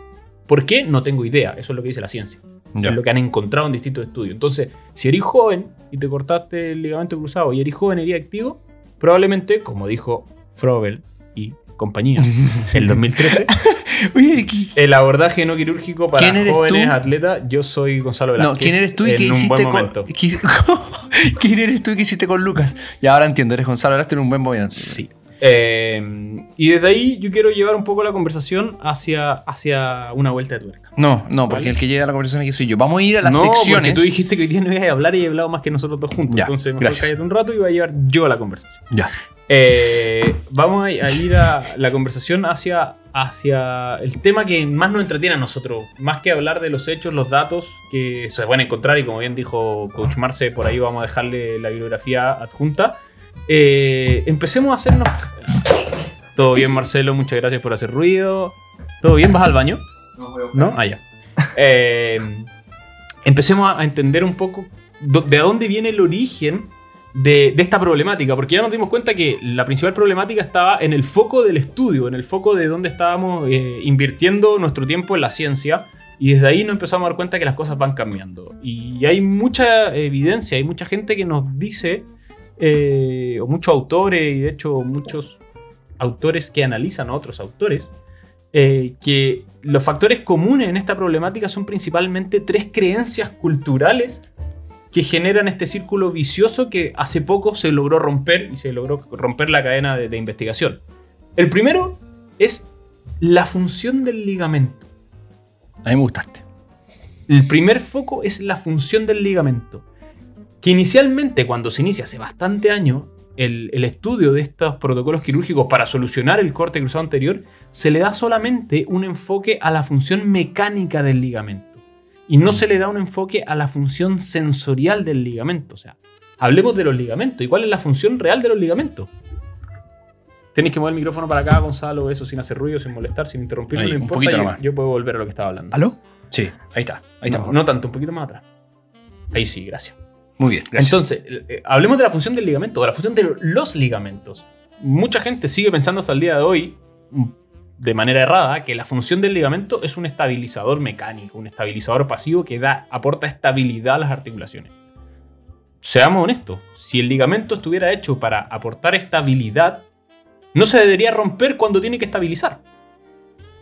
¿Por qué? No tengo idea. Eso es lo que dice la ciencia. Es lo que han encontrado en distintos estudios. Entonces, si eres joven y te cortaste el ligamento cruzado y eres joven, eres activo, probablemente, como dijo Frobel y compañía, el 2013, Oye, ¿qué- el abordaje no quirúrgico para ¿Quién eres jóvenes tú? atletas, yo soy Gonzalo Velázquez. No, ¿quién eres tú y qué hiciste con, ¿Quién eres tú y qué hiciste con Lucas? Y ahora entiendo, eres Gonzalo Velázquez en un buen momento. Sí. Eh, y desde ahí yo quiero llevar un poco la conversación hacia, hacia una vuelta de tuerca. No, no, porque Vale. el que llega a la conversación aquí soy yo. Vamos a ir a las no, porque secciones. tú dijiste que hoy día no ibas a hablar y he hablado más que nosotros dos juntos. Ya, Entonces, mejor gracias. cállate un rato y voy a llevar yo la conversación. Ya. Eh, vamos a, a ir a la conversación hacia, hacia el tema que más nos entretiene a nosotros. Más que hablar de los hechos, los datos que se pueden encontrar. Y como bien dijo Coach Marce, por ahí vamos a dejarle la bibliografía adjunta. Eh, empecemos a hacernos. Todo bien, Marcelo. Muchas gracias por hacer ruido. ¿Todo bien? ¿Vas al baño? ¿No? Ah, ya. Eh, empecemos a entender un poco de dónde viene el origen de, de esta problemática, porque ya nos dimos cuenta que la principal problemática estaba en el foco del estudio, en el foco de dónde estábamos eh, invirtiendo nuestro tiempo en la ciencia, y desde ahí nos empezamos a dar cuenta que las cosas van cambiando. Y hay mucha evidencia, hay mucha gente que nos dice, eh, o muchos autores, y de hecho muchos autores que analizan a otros autores, eh, que los factores comunes en esta problemática son principalmente tres creencias culturales que generan este círculo vicioso que hace poco se logró romper y se logró romper la cadena de, de investigación. El primero es la función del ligamento. A mí me gustaste. El primer foco es la función del ligamento. Que inicialmente, cuando se inicia hace bastante años, el, el estudio de estos protocolos quirúrgicos para solucionar el corte cruzado anterior, se le da solamente un enfoque a la función mecánica del ligamento. Y no se le da un enfoque a la función sensorial del ligamento. O sea, hablemos de los ligamentos. ¿Y cuál es la función real de los ligamentos? Tenéis que mover el micrófono para acá, Gonzalo, eso sin hacer ruido, sin molestar, sin interrumpir. Ahí, no un poquito yo- nomás. yo puedo volver a lo que estaba hablando. ¿Aló? Sí, ahí está. Ahí está no tanto, un poquito más atrás. Ahí sí, gracias. Muy bien. Entonces, eh, eh, hablemos de la función del ligamento, de la función de los ligamentos. Mucha gente sigue pensando hasta el día de hoy, mm, de manera errada, que la función del ligamento es un estabilizador mecánico, un estabilizador pasivo que da, aporta estabilidad a las articulaciones. Seamos honestos, si el ligamento estuviera hecho para aportar estabilidad, no se debería romper cuando tiene que estabilizar.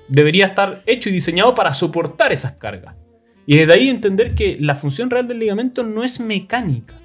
Debería estar hecho y diseñado para soportar esas cargas. Y desde ahí entender que la función real del ligamento no es mecánica.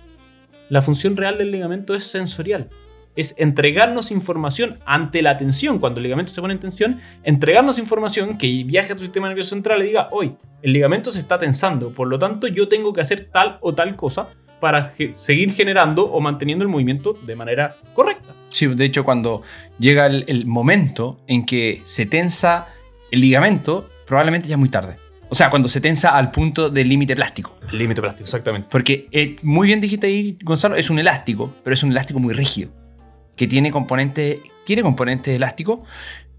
La función real del ligamento es sensorial. Es entregarnos información ante la tensión. Cuando el ligamento se pone en tensión, entregarnos información que viaje a tu sistema nervioso central y diga, hoy el ligamento se está tensando, por lo tanto yo tengo que hacer tal o tal cosa para seguir generando o manteniendo el movimiento de manera correcta. Sí, de hecho, cuando llega el, el momento en que se tensa el ligamento, probablemente ya es muy tarde. O sea, cuando se tensa al punto del límite plástico. El límite plástico, exactamente. Porque eh, muy bien dijiste ahí, Gonzalo, es un elástico, pero es un elástico muy rígido. Que tiene componentes, tiene componentes elásticos,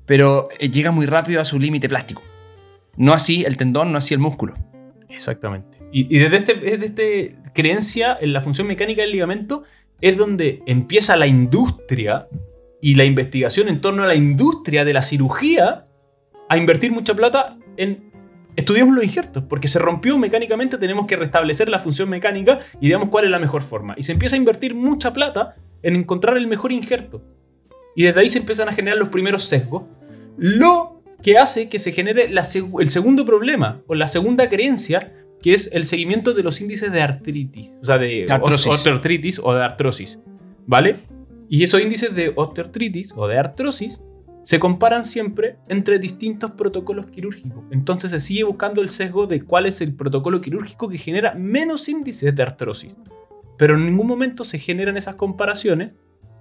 pero eh, llega muy rápido a su límite plástico. No así el tendón, no así el músculo. Exactamente. Y, y desde este, desde este creencia en la función mecánica del ligamento es donde empieza la industria y la investigación en torno a la industria de la cirugía a invertir mucha plata en estudiamos los injertos, porque se rompió mecánicamente, tenemos que restablecer la función mecánica y veamos cuál es la mejor forma. Y se empieza a invertir mucha plata en encontrar el mejor injerto. Y desde ahí se empiezan a generar los primeros sesgos, lo que hace que se genere la el segundo problema o la segunda creencia, que es el seguimiento de los índices de artritis, o sea, de osteoartritis o de artrosis, ¿vale? Y esos índices de osteoartritis o de artrosis se comparan siempre entre distintos protocolos quirúrgicos. Entonces se sigue buscando el sesgo de cuál es el protocolo quirúrgico que genera menos índices de artrosis. Pero en ningún momento se generan esas comparaciones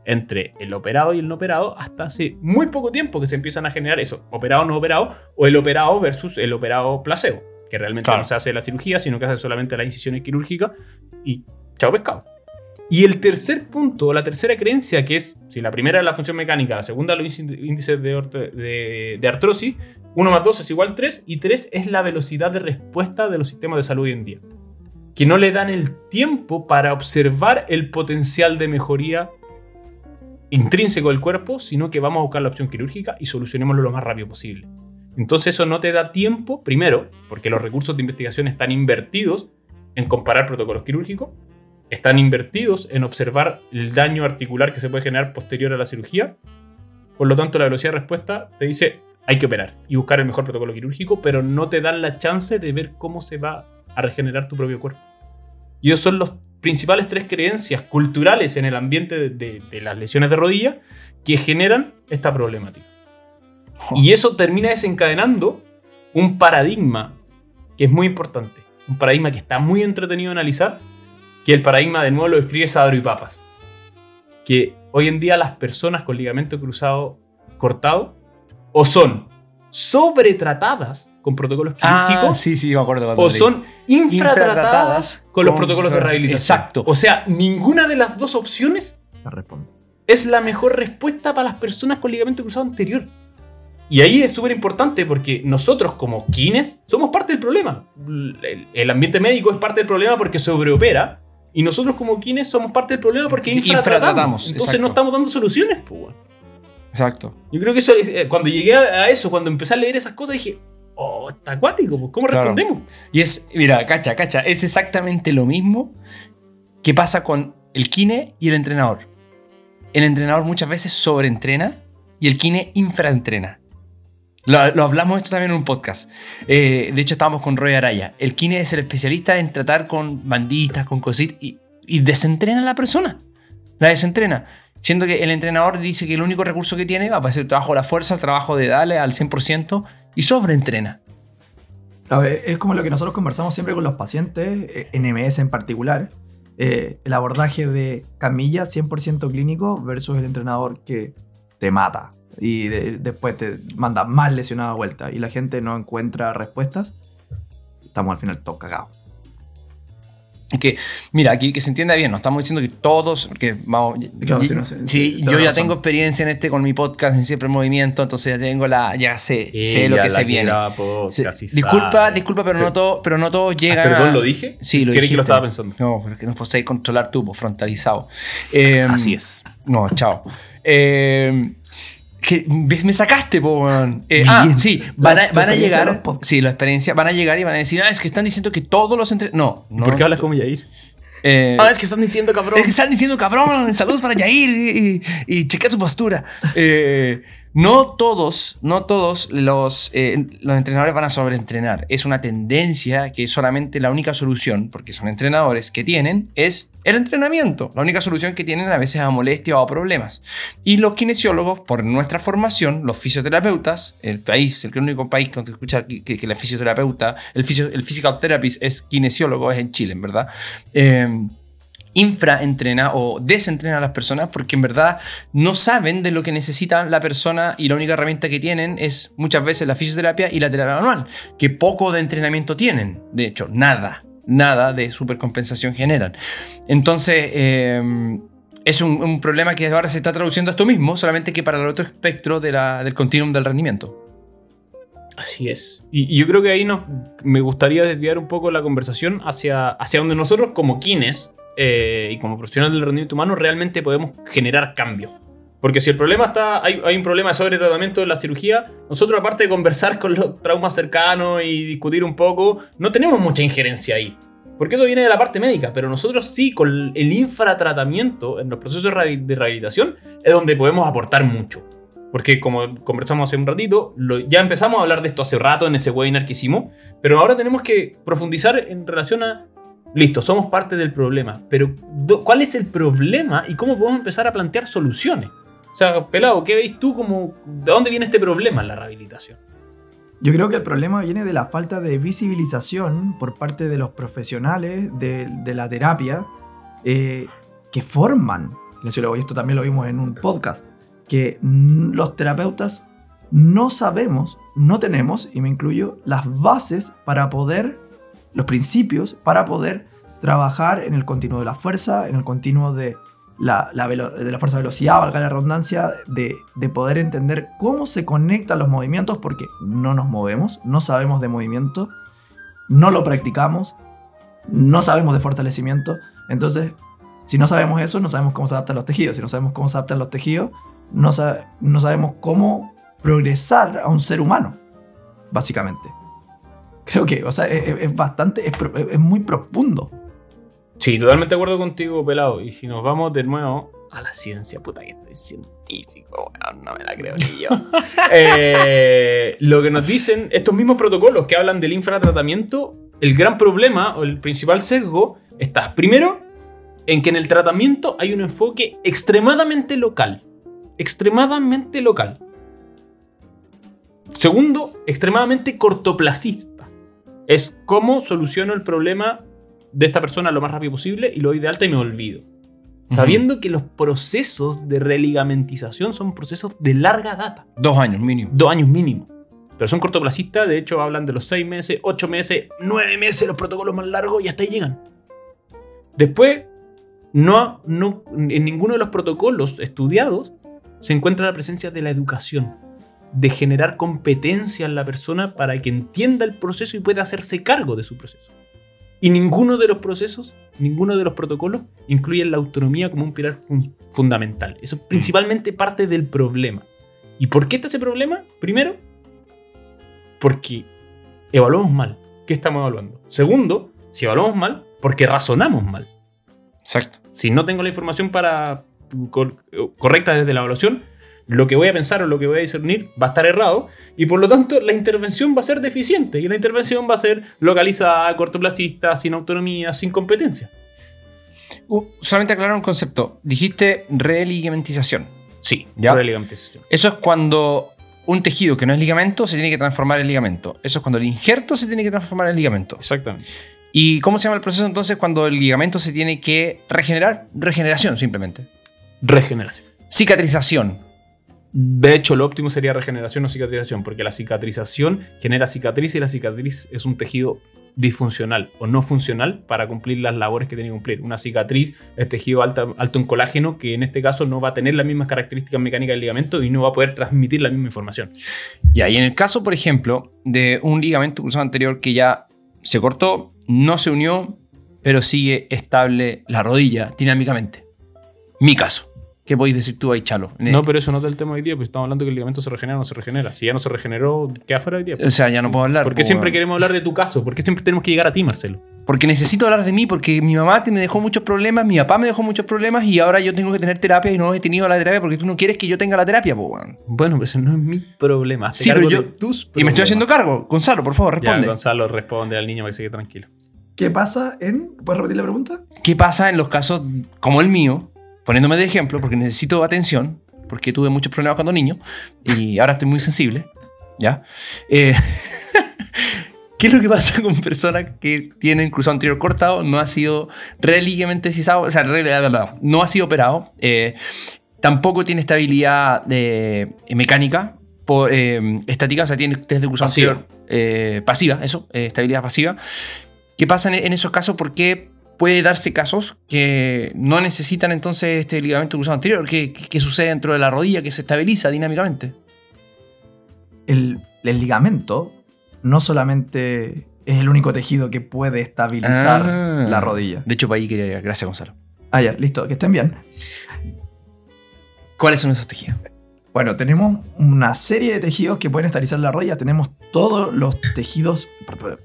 entre el operado y el no operado hasta hace muy poco tiempo que se empiezan a generar eso, operado no operado o el operado versus el operado placebo, que realmente Claro. no se hace la cirugía, sino que hace solamente las incisiones quirúrgicas y chao pescado. Y el tercer punto, la tercera creencia, que es, si la primera es la función mecánica, la segunda los índice- índices de, de- de artrosis, 1 más 2 es igual a 3, y 3 es la velocidad de respuesta de los sistemas de salud hoy en día. que no le dan el tiempo para observar el potencial de mejoría intrínseco del cuerpo, sino que vamos a buscar la opción quirúrgica y solucionémoslo lo más rápido posible. Entonces eso no te da tiempo, primero, porque los recursos de investigación están invertidos en comparar protocolos quirúrgicos, están invertidos en observar el daño articular que se puede generar posterior a la cirugía. Por lo tanto, la velocidad de respuesta te dice hay que operar y buscar el mejor protocolo quirúrgico, pero no te dan la chance de ver cómo se va a regenerar tu propio cuerpo. Y esos son los principales tres creencias culturales en el ambiente de, de las lesiones de rodilla que generan esta problemática. Y eso termina desencadenando un paradigma que es muy importante. Un paradigma que está muy entretenido de analizar, que el paradigma de nuevo lo describe Sadro y Papas. Que hoy en día las personas con ligamento cruzado cortado o son sobretratadas con protocolos quirúrgicos Ah, sí, sí, me acuerdo. cuando o son infratratadas Infratratadas con los protocolos de rehabilitación. Exacto. O sea, ninguna de las dos opciones La es la mejor respuesta para las personas con ligamento cruzado anterior. Y ahí es súper importante porque nosotros como kines somos parte del problema. El, el ambiente médico es parte del problema porque sobreopera. Y nosotros como kines somos parte del problema porque infratratamos. Infratratamos, Entonces exacto. no estamos dando soluciones. pues. Exacto. Yo creo que eso, es- eh, cuando llegué a a eso, cuando empecé a leer esas cosas, dije, oh, está acuático, pues, ¿cómo Claro. respondemos? Y es, mira, cacha, cacha, es exactamente lo mismo que pasa con el kine y el entrenador. El entrenador muchas veces sobreentrena y el kine infraentrena. Lo, lo hablamos esto también en un podcast. Eh, de hecho, estábamos con Roy Araya. El kine es el especialista en tratar con bandistas, con cositas y, desentrena a la persona. La desentrena. Siendo que el entrenador dice que el único recurso que tiene va a ser el trabajo de la fuerza, el trabajo de darle al 100% y sobreentrena. Es como lo que nosotros conversamos siempre con los pacientes, eh, NMS en particular. eh, el abordaje de camilla 100% clínico versus el entrenador que te mata y de- después te manda más lesionado a vuelta y la gente no encuentra respuestas. Estamos al final todos cagados. Es que, mira, aquí que se entienda bien, no estamos diciendo que todos, porque vamos, Claro, y- sí, no sé, sí, sí, yo ya razón. tengo experiencia en este con mi podcast en Siempre en Movimiento, entonces ya tengo la, ya sé, sé lo que se viene. Disculpa, disculpa, pero no, todo, pero no todos llegan ¿Perdón a- lo dije? Sí, lo dijiste. que lo estaba pensando. No, pero es que no podéis controlar tú, frontalizado. Eh, Así es. No, chao. Eh, que, ¿ves? Me sacaste, po, weón. Eh, ah, sí, La- van a, van llegar. Sí, la experiencia. Van a llegar y van a decir, ah, es que están diciendo que todos los entre. No, no. ¿Por qué hablas como Yair? Eh, Ah, es que están diciendo, cabrón. es que están diciendo, cabrón, saludos para Yair y, y, y chequea tu postura. Eh, no todos, no todos los, eh, los entrenadores van a sobreentrenar. Es una tendencia que solamente la única solución, porque son entrenadores que tienen, es el entrenamiento. La única solución que tienen a veces a molestia o problemas. Y los kinesiólogos, por nuestra formación, los fisioterapeutas, el país, el único país que escucha que, que la fisioterapeuta, el, fisio, el physical therapist es kinesiólogo, es en Chile, verdad. Eh, infraentrena o desentrena a las personas porque en verdad no saben de lo que necesita la persona y la única herramienta que tienen es muchas veces la fisioterapia y la terapia manual, que poco de entrenamiento tienen, de hecho, nada, nada de supercompensación generan. Entonces, eh, es un, problema que ahora se está traduciendo a esto mismo, solamente que para el otro espectro del continuum del rendimiento. Así es. Y, yo creo que ahí nos, me gustaría desviar un poco la conversación hacia, hacia donde nosotros como kines eh, y como profesionales del rendimiento humano realmente podemos generar cambio. Porque si el problema está, hay, hay un problema de sobretratamiento de la cirugía, nosotros aparte de conversar con los traumas cercanos y discutir un poco, no tenemos mucha injerencia ahí. Porque eso viene de la parte médica, pero nosotros sí, con el infratratamiento en los procesos de rehabil- de rehabilitación, es donde podemos aportar mucho. Porque como conversamos hace un ratito, ya empezamos a hablar de esto hace rato en ese webinar que hicimos, pero ahora tenemos que profundizar en relación a, listo, somos parte del problema, pero ¿cuál es el problema y cómo podemos empezar a plantear soluciones? O sea, pelado, ¿qué veis tú como, de dónde viene este problema en la rehabilitación? Yo creo que el problema viene de la falta de visibilización por parte de los profesionales de, la terapia eh, que forman. Y esto también lo vimos en un podcast. Que los terapeutas no sabemos, no tenemos, y me incluyo, las bases para poder, los principios para poder trabajar en el continuo de la fuerza, en el continuo de la, la de la fuerza velocidad, valga la redundancia, de, de poder entender cómo se conectan los movimientos, porque no nos movemos, no sabemos de movimiento, no lo practicamos, no sabemos de fortalecimiento. Entonces, si no sabemos eso, no sabemos cómo se adaptan los tejidos. Si no sabemos cómo se adaptan los tejidos, no, no sabemos cómo progresar a un ser humano, básicamente. Creo que, o sea, es, bastante, es, muy profundo. Sí, totalmente de acuerdo contigo, pelado. Y si nos vamos de nuevo a la ciencia, puta que estoy científico, weón, no me la creo ni yo. Eh, lo que nos dicen estos mismos protocolos que hablan del infratratamiento, el gran problema o el principal sesgo está, primero, en que en el tratamiento hay un enfoque extremadamente local. Extremadamente local. Segundo, extremadamente cortoplacista. Es cómo soluciono el problema de esta persona lo más rápido posible y lo doy de alta y me olvido. Sabiendo que los procesos de religamentización son procesos de larga data, Dos años mínimo. dos años mínimo. Pero son cortoplacistas, de hecho hablan de los seis meses, ocho meses, nueve meses, los protocolos más largos y hasta ahí llegan. Después, no, no, en ninguno de los protocolos estudiados se encuentra la presencia de la educación, de generar competencia en la persona para que entienda el proceso y pueda hacerse cargo de su proceso. Y ninguno de los procesos, ninguno de los protocolos incluye la autonomía como un pilar fun- fundamental. Eso es principalmente parte del problema. ¿Y por qué está ese problema? Primero, porque evaluamos mal. ¿Qué estamos evaluando? Segundo, si evaluamos mal, porque razonamos mal. Exacto. Si no tengo la información para cor- correcta desde la evaluación, lo que voy a pensar o lo que voy a discernir va a estar errado y por lo tanto la intervención va a ser deficiente y la intervención va a ser localizada, cortoplacista, sin autonomía, sin competencia. Uh, solamente aclarar un concepto. Dijiste religamentización. Sí, Ya. religamentización. Eso es cuando un tejido que no es ligamento se tiene que transformar en ligamento. Eso es cuando el injerto se tiene que transformar en ligamento. Exactamente. ¿Y cómo se llama el proceso entonces cuando el ligamento se tiene que regenerar? Regeneración simplemente. Regeneración. Cicatrización. De hecho, lo óptimo sería regeneración o cicatrización, porque la cicatrización genera cicatriz y la cicatriz es un tejido disfuncional o no funcional para cumplir las labores que tiene que cumplir. Una cicatriz es tejido alta- alto en colágeno que en este caso no va a tener las mismas características mecánicas del ligamento y no va a poder transmitir la misma información. Ya, y en el caso, por ejemplo, de un ligamento cruzado anterior que ya se cortó, no se unió, pero sigue estable la rodilla dinámicamente. Mi caso. ¿Qué podéis decir tú ahí, Chalo? No, pero eso no es del tema hoy día, pues estamos hablando que el ligamento se regenera o no se regenera. Si ya no se regeneró, queda fuera hoy día. O sea, ya no puedo hablar. ¿Por qué po, siempre queremos hablar de tu caso? ¿Por qué siempre tenemos que llegar a ti, Marcelo? Porque necesito hablar de mí, porque mi mamá te- me dejó muchos problemas, mi papá me dejó muchos problemas y ahora yo tengo que tener terapia y no he tenido la terapia porque tú no quieres que yo tenga la terapia, po. Bueno, pero ese no es mi problema. Hazte Sí, cargo pero yo- de tus Y me estoy haciendo cargo. Gonzalo, por favor, Ya, responde. Gonzalo responde al niño para que se quede tranquilo. ¿Qué pasa en. ¿Puedes repetir la pregunta? ¿Qué pasa en los casos como el mío? Poniéndome de ejemplo, porque necesito atención, porque tuve muchos problemas cuando niño y ahora estoy muy sensible. ¿Ya? Eh, ¿Qué es lo que pasa con personas que tienen cruzado anterior cortado? No ha sido religamentizado, o sea, no ha sido operado. eh, tampoco tiene estabilidad de, eh, mecánica, por, eh, estática, o sea, tiene test de cruzado Pasiva. anterior eh, pasiva, eso, eh, estabilidad pasiva. ¿Qué pasa en, en esos casos? Porque puede darse casos que no necesitan entonces este ligamento cruzado anterior. ¿Qué, qué- qué sucede dentro de la rodilla que se estabiliza dinámicamente? El, el ligamento no solamente es el único tejido que puede estabilizar Ah. la rodilla. De hecho, para ahí quería llegar. Gracias, Gonzalo. Ah, ya, listo, que estén bien. ¿Cuáles son esos tejidos? Bueno, tenemos una serie de tejidos que pueden estabilizar la rodilla. Tenemos todos los tejidos,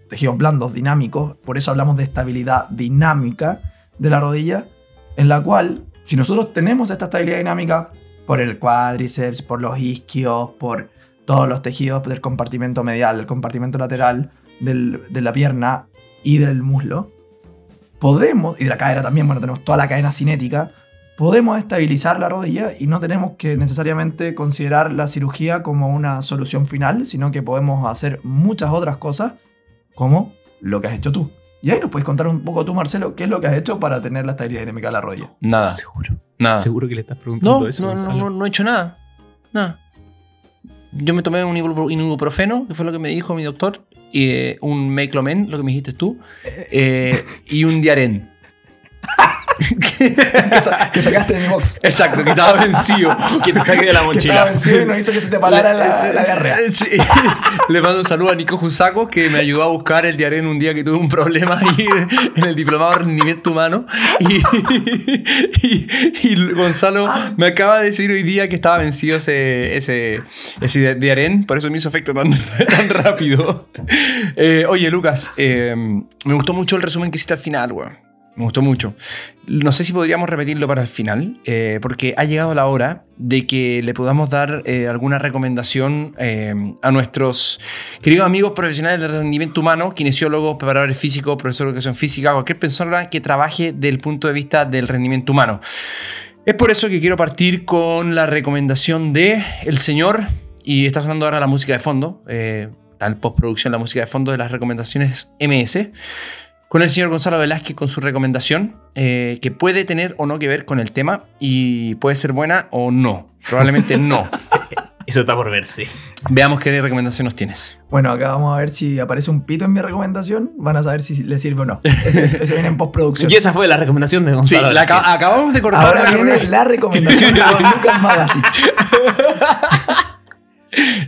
tejidos blandos, dinámicos. Por eso hablamos de estabilidad dinámica de la rodilla. En la cual, si nosotros tenemos esta estabilidad dinámica por el cuádriceps, por los isquios, por todos los tejidos del compartimento medial, del compartimento lateral, de la pierna y del muslo, podemos, y de la cadera también, bueno, tenemos toda la cadena cinética, podemos estabilizar la rodilla y no tenemos que necesariamente considerar la cirugía como una solución final, sino que podemos hacer muchas otras cosas, como lo que has hecho tú. Y ahí nos puedes contar un poco tú, Marcelo, qué es lo que has hecho para tener la estabilidad dinámica de la rodilla. Nada. Seguro. Nada. Seguro que le estás preguntando No, eso. no, no, Gonzalo. no, no he hecho nada. Nada. Yo me tomé un ibupro- un ibuprofeno, que fue lo que me dijo mi doctor, y eh, un Meclomen, lo que me dijiste tú, eh, y un Diaren. que, sa- que sacaste de mi box. Exacto, que estaba vencido. Que te saque de la Que estaba mochila. vencido y no hizo que se te parara la, la diarrea. Sí. Le mando un saludo a Nico Jusacos que me ayudó a buscar el diarrea en un día que tuve un problema ahí en el diplomado de rendimiento humano. Y, y- y Gonzalo me acaba de decir hoy día que estaba vencido ese, ese, ese diarén, por eso me hizo efecto tan, tan rápido. Eh, oye, Lucas, eh, me gustó mucho el resumen que hiciste al final, weón. Me gustó mucho. No sé si podríamos repetirlo para el final, eh, porque ha llegado la hora de que le podamos dar eh, alguna recomendación eh, a nuestros queridos amigos profesionales del rendimiento humano, kinesiólogos, preparadores físicos, profesores de educación física, cualquier persona que trabaje desde el punto de vista del rendimiento humano. Es por eso que quiero partir con la recomendación de el señor, y está sonando ahora la música de fondo, en postproducción la música de fondo de las recomendaciones MS con el señor Gonzalo Velázquez con su recomendación, eh, que puede tener o no que ver con el tema y puede ser buena o no. Probablemente no. Eso está por verse. Veamos qué recomendación nos tienes. Bueno, acá vamos a ver si aparece un pito en mi recomendación. Van a saber si le sirve o no. Eso, eso viene en postproducción. Y esa fue la recomendación de Sí, Gonzalo. la acabamos de cortar. Ahora viene la recomendación de Lucas Magazine.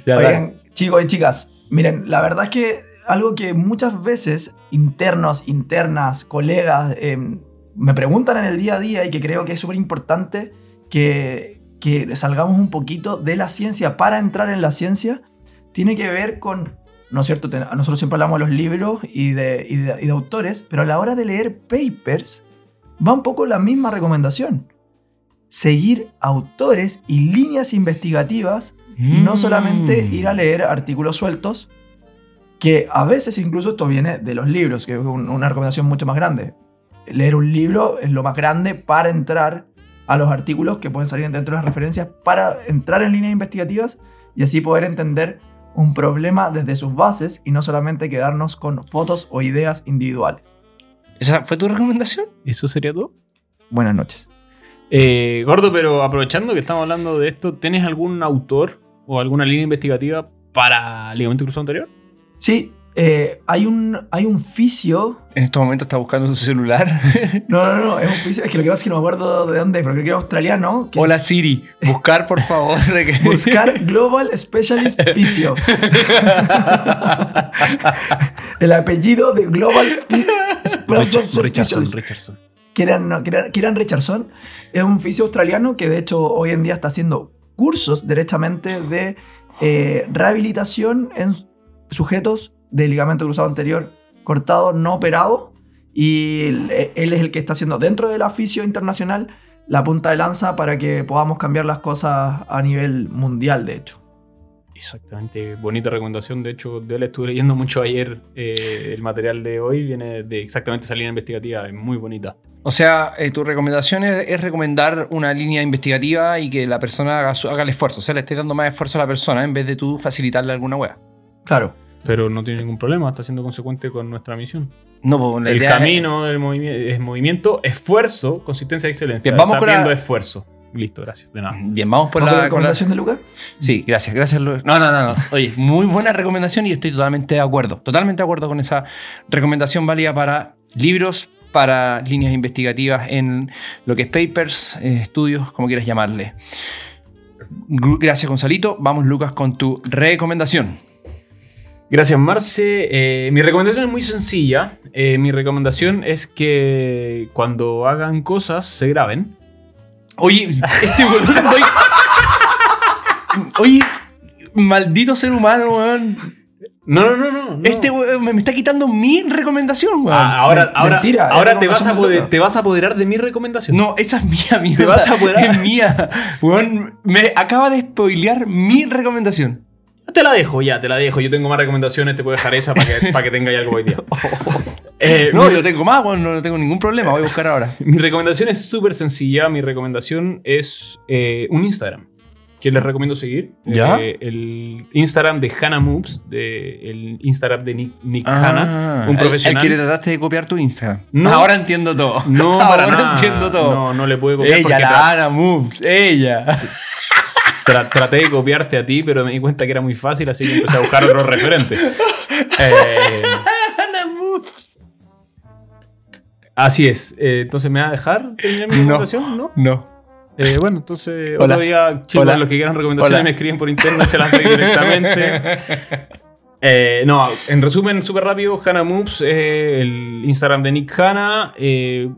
Oigan, chicos y chicas, miren, la verdad es que algo que muchas veces internos, internas, colegas eh, me preguntan en el día a día y que creo que es súper importante que, que salgamos un poquito de la ciencia para entrar en la ciencia, tiene que ver con, ¿no es cierto? Nosotros siempre hablamos de los libros y de, y de- y de autores, pero a la hora de leer papers va un poco la misma recomendación. Seguir autores y líneas investigativas y no solamente Mm. ir a leer artículos sueltos, que a veces incluso esto viene de los libros, que es un- una recomendación mucho más grande. Leer un libro es lo más grande para entrar a los artículos que pueden salir dentro de las referencias, para entrar en líneas investigativas y así poder entender un problema desde sus bases y no solamente quedarnos con fotos o ideas individuales. ¿Esa fue tu recomendación? ¿Eso sería todo? Buenas noches. Eh, Gordo, pero aprovechando que estamos hablando de esto, ¿tienes algún autor o alguna línea investigativa para ligamento cruzado anterior? Sí, eh, hay, un, hay un fisio En estos momentos está buscando su celular. No, no, no, es un fisio. Es que lo que pasa es que no me acuerdo de dónde es, pero creo que era australiano. Que Hola es Siri, buscar por favor. de buscar Global Specialist Fisio. El apellido de Global Specialist Richardson. Richardson. Kieran, no, Kieran- Kieran Richardson es un fisio australiano que de hecho hoy en día está haciendo cursos derechamente de eh, rehabilitación en sujetos de ligamento cruzado anterior cortado no operado y él, él es el que está haciendo dentro de la fisio internacional la punta de lanza para que podamos cambiar las cosas a nivel mundial de hecho. Exactamente, bonita recomendación. De hecho, de él estuve leyendo mucho ayer. eh, el material de hoy viene de exactamente esa línea investigativa, es muy bonita. O sea, eh, tu recomendación es, es recomendar una línea investigativa y que la persona haga, su- haga el esfuerzo. O sea, le estés dando más esfuerzo a la persona en vez de tú facilitarle alguna wea. Claro. Pero no tiene ningún problema, está siendo consecuente con nuestra misión. No, pues la el idea es- camino del movimiento es movimiento, esfuerzo, consistencia y excelencia. Bien, vamos Está con la- viendo esfuerzo. Listo, gracias. De nada. Bien, vamos por ¿Vamos la, la recomendación de Lucas? Sí, gracias, gracias. Lu- No, no, no, no. Oye, muy buena recomendación y estoy totalmente de acuerdo. Totalmente de acuerdo con esa recomendación válida para libros, para líneas investigativas en lo que es papers, eh, estudios, como quieras llamarle. Gracias, Gonzalito. Vamos, Lucas, con tu recomendación. Gracias, Marce. Eh, mi recomendación es muy sencilla. Eh, mi recomendación es que cuando hagan cosas se graben. Oye, este weón. Oye, maldito ser humano, weón. No, no, no, no. Este weón me está quitando mi recomendación, weón. Ah, ahora, ahora, mentira, es ahora te, vas a recomendación poder- de Lucas. te vas a apoderar de mi recomendación. No, esa es mía, mía. Te vas a apoderar. Es mía. Weón, me acaba de spoilear mi recomendación. Te la dejo, ya, te la dejo. Yo tengo más recomendaciones, te puedo dejar esa para que, para que tengáis algo hoy día. Eh, No, mi- yo tengo más, weón, no tengo ningún problema. Voy a buscar ahora. Mi recomendación es súper sencilla. Mi recomendación es eh, un Instagram que les recomiendo seguir. ¿Ya? Eh, el Instagram de Hannah Moves, de, el Instagram de Nick, Nick Ah, Hanna, un profesional. El, que le trataste de copiar tu Instagram. No. Ahora entiendo todo. No, ahora para nada. entiendo todo. No, no le puedo copiar ella, porque la Ana Moves, ella. Tra- traté de copiarte a ti, pero me di cuenta que era muy fácil, así que empecé a buscar otros referentes. Eh. Así es. Eh, entonces, ¿me va a dejar terminar mi recomendación? No. No. Eh, bueno, entonces, Hola. otro día, chicos, los que quieran recomendaciones Hola. me escriben por internet, se las doy directamente. Eh, no, en resumen, súper rápido, Hannah Moves, eh, el Instagram de Nick Hanna. eh,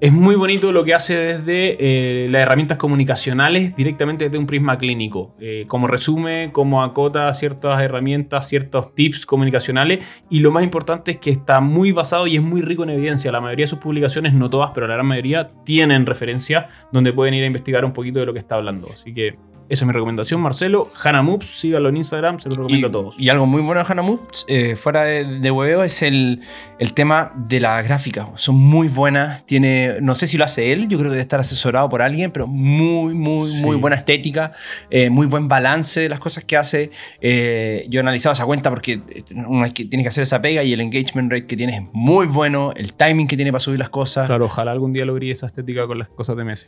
es muy bonito lo que hace desde eh, las herramientas comunicacionales directamente desde un prisma clínico. Eh, como resume, como acota ciertas herramientas, ciertos tips comunicacionales. Y lo más importante es que está muy basado y es muy rico en evidencia. La mayoría de sus publicaciones, no todas, pero la gran mayoría, tienen referencia donde pueden ir a investigar un poquito de lo que está hablando. Así que esa es mi recomendación, Marcelo. Hannah Moves, síganlo en Instagram, se lo recomiendo a todos. Y algo muy bueno de Hannah Moves, eh, fuera de, de hueveo, es el, el tema de la gráfica. Son muy buenas. Tiene, no sé si lo hace él, yo creo que debe estar asesorado por alguien, pero muy, muy, Sí. muy buena estética, eh, muy buen balance de las cosas que hace. Eh, yo he analizado esa cuenta porque uno es que tiene que hacer esa pega y el engagement rate que tiene es muy bueno, el timing que tiene para subir las cosas. Claro, ojalá algún día logre esa estética con las cosas de Messi.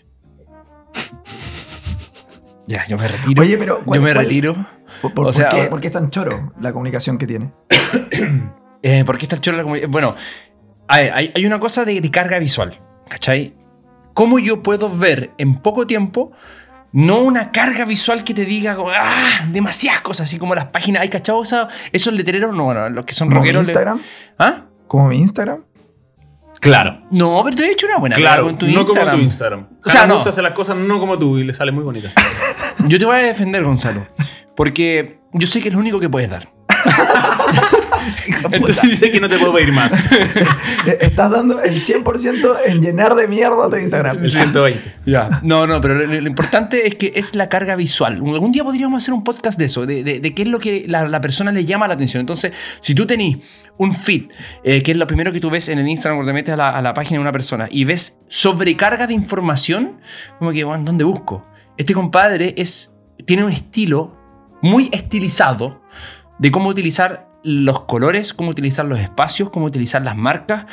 Ya, yo me retiro. Oye, pero ¿cuál- yo me cuál- retiro. ¿Por, por- O sea, por qué, por qué es tan choro la comunicación que tiene? Eh, ¿Por qué está el chorro de la comunidad? Bueno, hay, hay una cosa de, de carga visual, ¿cachai? ¿Cómo yo puedo ver en poco tiempo, no una carga visual que te diga, ah, demasiadas cosas, así como las páginas, ¿hay cachado esa- esos letreros? No, bueno, los que son ¿Como mi rockeros. le- Instagram? ¿Ah? ¿Como mi Instagram? Claro. No, pero te he hecho una buena Claro, con tu no Instagram. como tu Instagram. O sea, no. Hace las cosas no como tú y le sale muy bonita. Yo te voy a defender, Gonzalo, porque yo sé que es lo único que puedes dar. Entonces dice que no te puedo pedir más. Estás dando el 100% en llenar de mierda tu Instagram. El 120. Ya. No, no, pero lo, lo importante es que es la carga visual. Algún día podríamos hacer un podcast de eso, de, de- de qué es lo que la, la persona le llama la atención. Entonces, si tú tenés un feed, eh, que es lo primero que tú ves en el Instagram cuando te metes a la, a la página de una persona y ves sobrecarga de información, como que, bueno, ¿dónde busco? Este compadre es, tiene un estilo muy estilizado de cómo utilizar los colores, cómo utilizar los espacios, cómo utilizar las marcas,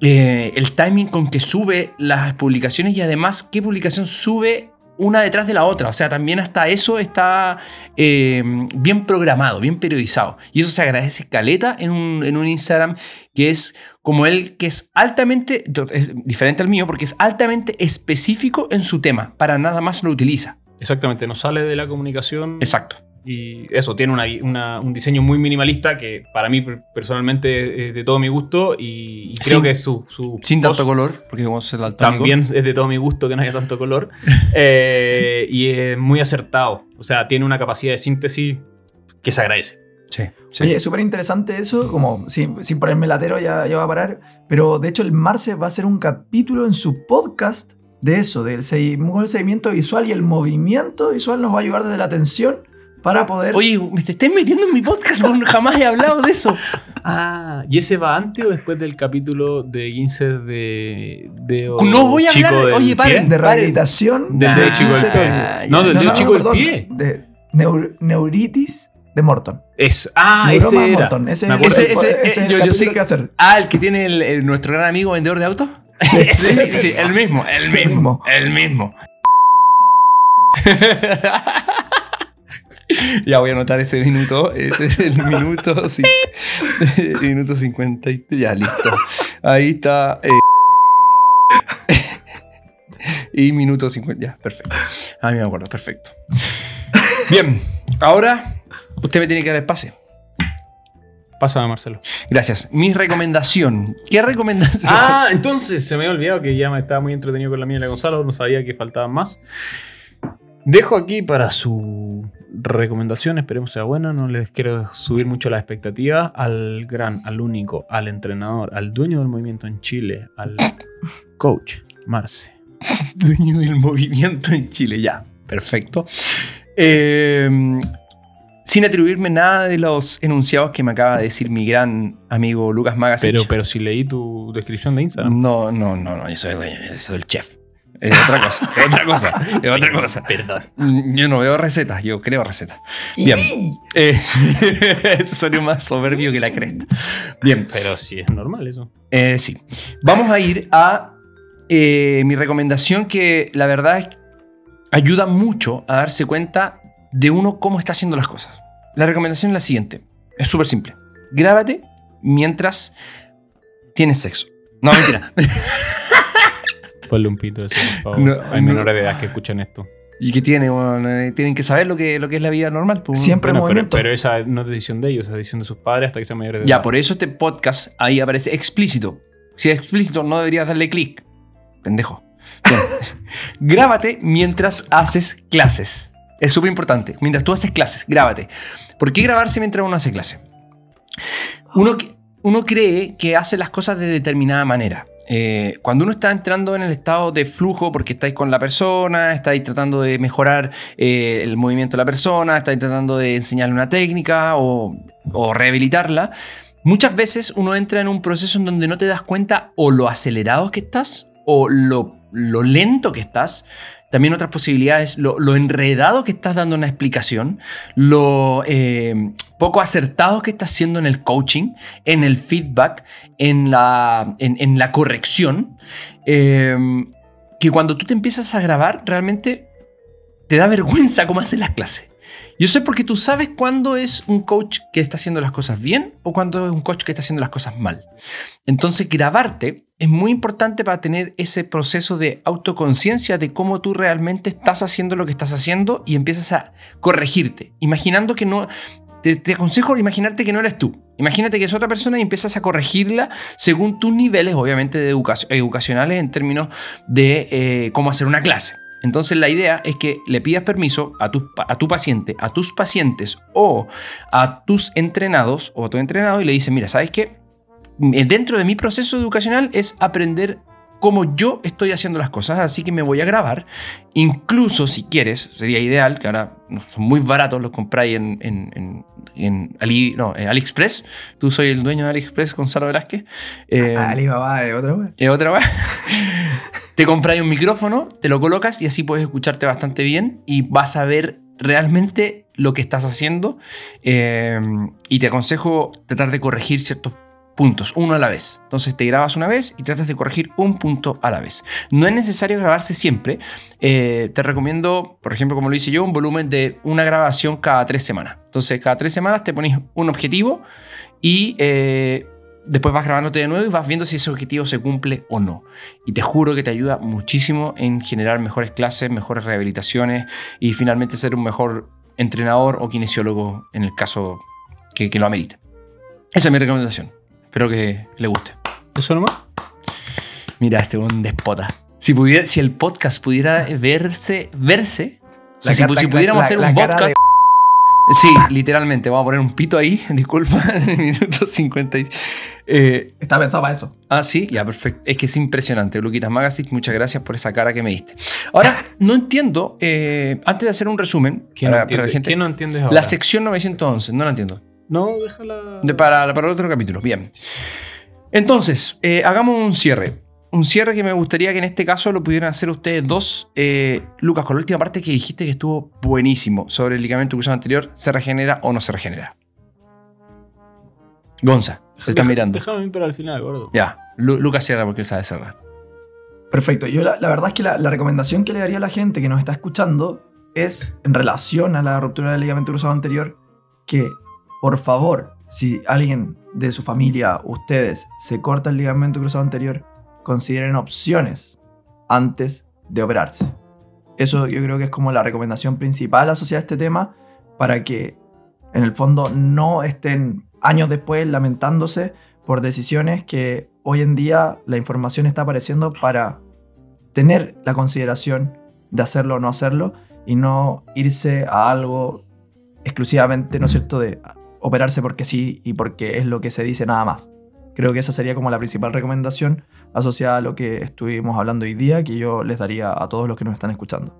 eh, el timing con que sube las publicaciones y además qué publicación sube una detrás de la otra. O sea, también hasta eso está eh, bien programado, bien periodizado. Y eso se agradece caleta en un, en un Instagram que es como él, que es altamente, es diferente al mío, porque es altamente específico en su tema. Para nada más lo utiliza. Exactamente, no sale de la comunicación. Exacto. Y eso, tiene una- una- un diseño muy minimalista que para mí per- personalmente es de todo mi gusto y, y creo Sin- que es su, su Sin tanto color, porque como es el también es de todo mi gusto que no haya tanto color. Eh, y es muy acertado. O sea, tiene una capacidad de síntesis que se agradece. Sí, sí. Oye, es súper interesante eso, como sin, sin ponerme latero ya, ya va a parar, pero de hecho el Marce va a hacer un capítulo en su podcast de eso, del seguimiento visual y el movimiento visual nos va a ayudar desde la atención para poder... Oye, me te estás metiendo en mi podcast, jamás he hablado de eso. Ah, ¿y ese va antes o después del capítulo de 15 de. de No voy a chico hablar- del oye, paren, pie? de rehabilitación Del de dedo chico del 15 pie. No, del no, chico del pie. De neur- neuritis de Morton. Es, ah, Neuroma ese era. Morton. Ese, es el- Ese- ese- ese yo- yo sé- que hacer. Ah, el que tiene el, el- nuestro gran amigo vendedor de autos. Sí, sí, sí, el mismo, el Sí, mismo, el mismo. ya voy a anotar ese minuto. Ese es el minuto, minuto 53. Ya, listo. Ahí está. eh, y minuto 50. Ya, perfecto. Ah, me acuerdo, perfecto. Bien, ahora usted me tiene que dar el pase. Pásame, Marcelo. Gracias. Mi recomendación. ¿Qué recomendación? Ah, entonces se me había olvidado que ya me estaba muy entretenido con la mía y la de Gonzalo, no sabía que faltaban más. Dejo aquí para su recomendación, esperemos sea buena, no les quiero subir mucho la expectativa, al gran, al único, al entrenador, al dueño del movimiento en Chile, al coach Marce. dueño del movimiento en Chile. Ya, perfecto. Eh, sin atribuirme nada de los enunciados que me acaba de decir mi gran amigo Lucas Magasich. Pero, pero si leí tu descripción de Instagram. no, no, no, no, yo soy el dueño, yo soy el chef. Es otra cosa, es otra cosa, es otra cosa. Perdón. Yo no veo recetas, yo creo recetas. Bien. Eh, sonido más soberbio que la cresta. Bien, Pero sí es normal eso. Eh, sí. Vamos a ir a eh, mi recomendación que la verdad es que ayuda mucho a darse cuenta de uno cómo está haciendo las cosas. La recomendación es la siguiente. Es súper simple. Grábate mientras tienes sexo. No, mentira. Ponle un pito eso, por favor. No, Hay no. menores de edad que escuchan esto. ¿Y qué tiene? Bueno, eh, tienen que saber lo que, lo que es la vida normal. pues. Siempre en Bueno, pero, movimiento. pero esa no es decisión de ellos, es decisión de sus padres hasta que sean mayores de Ya, edad. por eso este podcast ahí aparece explícito. Si es explícito, no deberías darle clic. Pendejo. Grábate mientras haces clases. Es súper importante. Mientras tú haces clases, grábate. ¿Por qué grabarse mientras uno hace clase? Uno, uno cree que hace las cosas de determinada manera. Eh, cuando uno está entrando en el estado de flujo porque estáis con la persona, estáis tratando de mejorar eh, el movimiento de la persona, estáis tratando de enseñarle una técnica o, rehabilitarla, muchas veces uno entra en un proceso en donde no te das cuenta o lo acelerado que estás o lo, lento que estás. También otras posibilidades, lo, lo enredado que estás dando una explicación, lo eh, poco acertado que estás siendo en el coaching, en el feedback, en la, en, la corrección, eh, que cuando tú te empiezas a grabar, realmente te da vergüenza cómo haces las clases. Y eso es porque tú sabes cuándo es un coach que está haciendo las cosas bien o cuándo es un coach que está haciendo las cosas mal. Entonces, grabarte es muy importante para tener ese proceso de autoconciencia de cómo tú realmente estás haciendo lo que estás haciendo y empiezas a corregirte, imaginando que no... Te, aconsejo imaginarte que no eres tú. Imagínate que es otra persona y empiezas a corregirla según tus niveles, obviamente, de educac- educacionales en términos de eh, cómo hacer una clase. Entonces la idea es que le pidas permiso a tu, a tu paciente, a tus pacientes o a tus entrenados o a tu entrenado y le dices, mira, ¿sabes qué? Eh, Dentro de mi proceso educacional es aprender cómo yo estoy haciendo las cosas, así que me voy a grabar. Incluso si quieres, sería ideal, que ahora son muy baratos, los compráis en, en, en- en Ali- no, eh, AliExpress. Tú soy el dueño de AliExpress, Gonzalo Velázquez. Eh, Alibaba es otra es otra vez. te compras un micrófono, te lo colocas y así puedes escucharte bastante bien y vas a ver realmente lo que estás haciendo. Eh, y te aconsejo tratar de corregir ciertos puntos, uno a la vez. Entonces te grabas una vez y tratas de corregir un punto a la vez. No es necesario grabarse siempre. Eh, te recomiendo, por ejemplo, como lo hice yo, un volumen de una grabación cada tres semanas. Entonces, cada tres semanas te pones un objetivo y eh, después vas grabándote de nuevo y vas viendo si ese objetivo se cumple o no. Y te juro que te ayuda muchísimo en generar mejores clases, mejores rehabilitaciones y finalmente ser un mejor entrenador o kinesiólogo en el caso que, que lo amerite. Esa es mi recomendación. Espero que le guste. ¿Eso nomás? Mira, este un despota. Si, pudiera, si el podcast pudiera verse, verse, La si, cara- si pudiéramos la- hacer la un podcast. de- Sí, literalmente. Vamos a poner un pito ahí. Disculpa, en el minuto 50. y- Eh, Está pensado para eso. Ah, sí, ya, perfecto. Es que es impresionante. Luquitas Magazine, muchas gracias por esa cara que me diste. Ahora, no entiendo, eh, antes de hacer un resumen, ¿Qué para, no, para entiendes? la gente, ¿Qué no entiendes ahora? la sección 911, no la entiendo. No, déjala. De- para, para otro capítulo, bien. Entonces, eh, hagamos un cierre. Un cierre que me gustaría que en este caso lo pudieran hacer ustedes dos. Eh, Lucas, con la última parte que dijiste que estuvo buenísimo sobre el ligamento cruzado anterior, ¿se regenera o no se regenera? Gonza, se está Deja- mirando. Déjame a mí para al final, gordo. Ya, Lu- Lucas cierra porque él sabe cerrar. Perfecto. Yo la, la verdad es que la, la recomendación que le daría a la gente que nos está escuchando es en relación a la ruptura del ligamento cruzado anterior que, por favor, si alguien de su familia, ustedes, se corta el ligamento cruzado anterior, consideren opciones antes de operarse. Eso yo creo que es como la recomendación principal asociada a este tema para que en el fondo no estén años después lamentándose por decisiones que hoy en día la información está apareciendo para tener la consideración de hacerlo o no hacerlo y no irse a algo exclusivamente, ¿no es cierto?, de operarse porque sí y porque es lo que se dice nada más. Creo que esa sería como la principal recomendación asociada a lo que estuvimos hablando hoy día que yo les daría a todos los que nos están escuchando.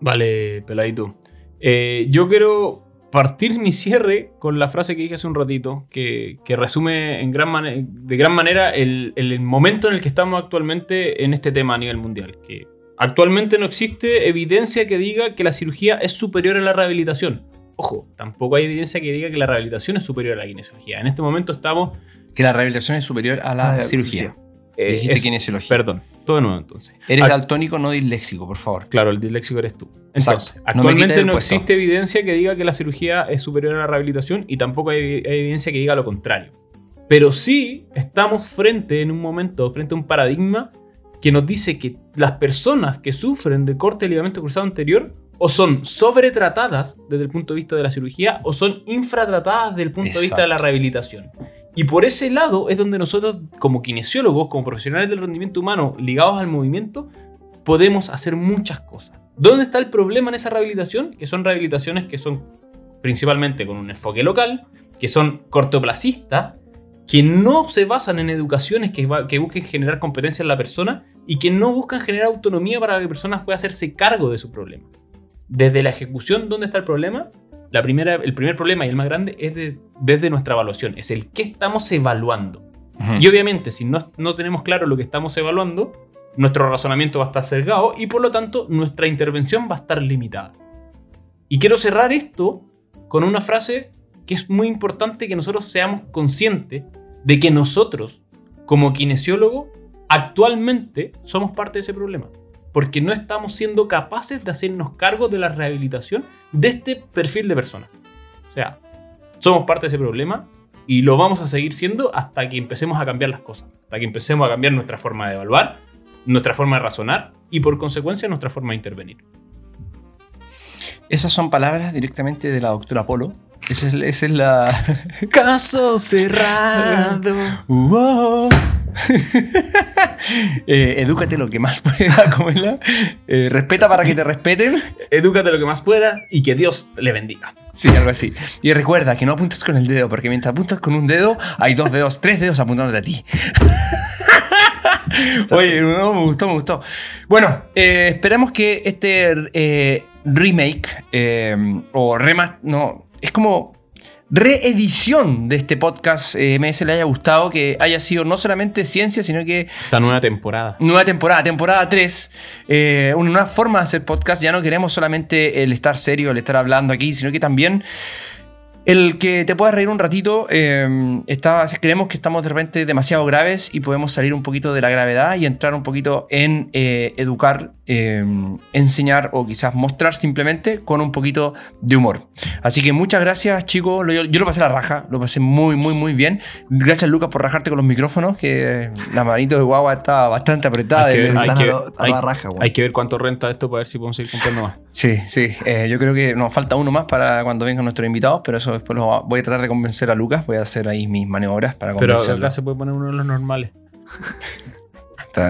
Vale, peladito. Eh, yo quiero partir mi cierre con la frase que dije hace un ratito, que, que resume en gran de gran manera el, el momento en el que estamos actualmente en este tema a nivel mundial. Que actualmente no existe evidencia que diga que la cirugía es superior a la rehabilitación. Ojo, tampoco hay evidencia que diga que la rehabilitación es superior a la kinesiología. En este momento estamos... Que la rehabilitación es superior a la Ah, cirugía. eh, Dijiste eso. kinesiología. Perdón, todo de nuevo entonces. Eres daltónico, no disléxico, por favor. Claro, el disléxico eres tú. Entonces, No me actualmente no, puesto. existe evidencia que diga que la cirugía es superior a la rehabilitación y tampoco hay, hay evidencia que diga lo contrario. Pero sí estamos frente en un momento, frente a un paradigma que nos dice que las personas que sufren de corte de ligamento cruzado anterior o son sobretratadas desde el punto de vista de la cirugía o son infratratadas desde el punto de vista de la rehabilitación. Y por ese lado es donde nosotros, como kinesiólogos, como profesionales del rendimiento humano ligados al movimiento, podemos hacer muchas cosas. ¿Dónde está el problema en esa rehabilitación? Que son rehabilitaciones que son principalmente con un enfoque local, que son cortoplacistas, que no se basan en educaciones que, que busquen generar competencia en la persona y que no buscan generar autonomía para que la persona pueda hacerse cargo de su problema. Desde la ejecución, ¿dónde está el problema? La primera, el primer problema y el más grande es desde nuestra evaluación, es el qué estamos evaluando. Y obviamente, si no, no tenemos claro lo que estamos evaluando, nuestro razonamiento va a estar sesgado y por lo tanto nuestra intervención va a estar limitada. Y quiero cerrar esto con una frase que es muy importante que nosotros seamos conscientes de que nosotros, como kinesiólogos, actualmente somos parte de ese problema. Porque no estamos siendo capaces de hacernos cargo de la rehabilitación de este perfil de persona. O sea, somos parte de ese problema y lo vamos a seguir siendo hasta que empecemos a cambiar las cosas. Hasta que empecemos a cambiar nuestra forma de evaluar, nuestra forma de razonar y por consecuencia nuestra forma de intervenir. Esas son palabras directamente de la doctora Polo. Esa es, la. Caso cerrado. eh, edúcate lo que más pueda, como eh, respeta para que te respeten. Edúcate lo que más pueda y que Dios le bendiga. Sí, algo así. Y recuerda que no apuntes con el dedo, porque mientras apuntas con un dedo, hay dos dedos, tres dedos apuntándote a ti. Oye, me gustó, me gustó. Bueno, eh, esperamos que este eh, remake o remaster, no, es como reedición de este podcast eh, MS le haya gustado, que haya sido no solamente ciencia, sino que... Esta nueva temporada. Nueva temporada, temporada 3. Eh, una nueva forma de hacer podcast. Ya no queremos solamente el estar serio, el estar hablando aquí, sino que también el que te puedas reír un ratito, eh, creemos que estamos de repente demasiado graves y podemos salir un poquito de la gravedad y entrar un poquito en eh, educar, eh, enseñar o quizás mostrar simplemente con un poquito de humor. Así que muchas gracias chicos, yo, lo pasé la raja, lo pasé muy, muy, muy bien. Gracias Lucas por rajarte con los micrófonos, que la manito de guagua está bastante apretada. Hay que, ver cuánto renta esto para ver si podemos seguir comprando más. Sí, sí, yo creo que nos falta uno más para cuando vengan nuestros invitados, pero eso después voy a tratar de convencer a Lucas. Voy a hacer ahí mis maniobras para convencerlo. Pero acá se puede poner uno de los normales.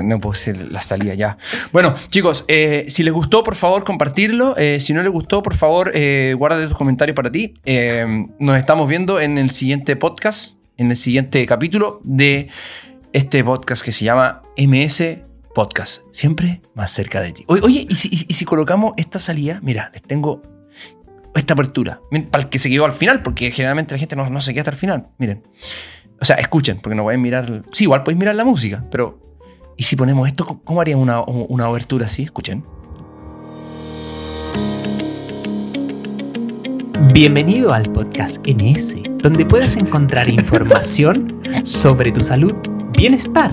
no puedo ser la salida ya. Bueno, chicos, eh, si les gustó, por favor, compartirlo. Eh, si no les gustó, por favor, eh, guárdate tus comentarios para ti. Eh, nos estamos viendo en el siguiente podcast, en el siguiente capítulo de este podcast que se llama MS Podcast. Siempre más cerca de ti. Oye, ¿y si, colocamos esta salida? Mira, les tengo esta apertura. Para el que se quedó al final, porque generalmente la gente no, se queda hasta el final. Miren. O sea, escuchen, porque no pueden mirar. Sí, igual podéis mirar la música, pero. ¿Y si ponemos esto? ¿Cómo haría una, una abertura así? Escuchen. Bienvenido al podcast MS, donde puedes encontrar información sobre tu salud, bienestar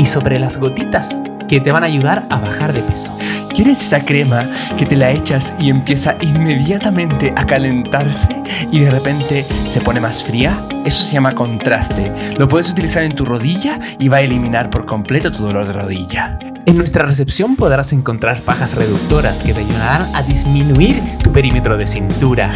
y sobre las gotitas que te van a ayudar a bajar de peso. ¿Quieres esa crema que te la echas y empieza inmediatamente a calentarse y de repente se pone más fría? Eso se llama contraste. Lo puedes utilizar en tu rodilla y va a eliminar por completo tu dolor de rodilla. En nuestra recepción podrás encontrar fajas reductoras que te ayudarán a disminuir tu perímetro de cintura.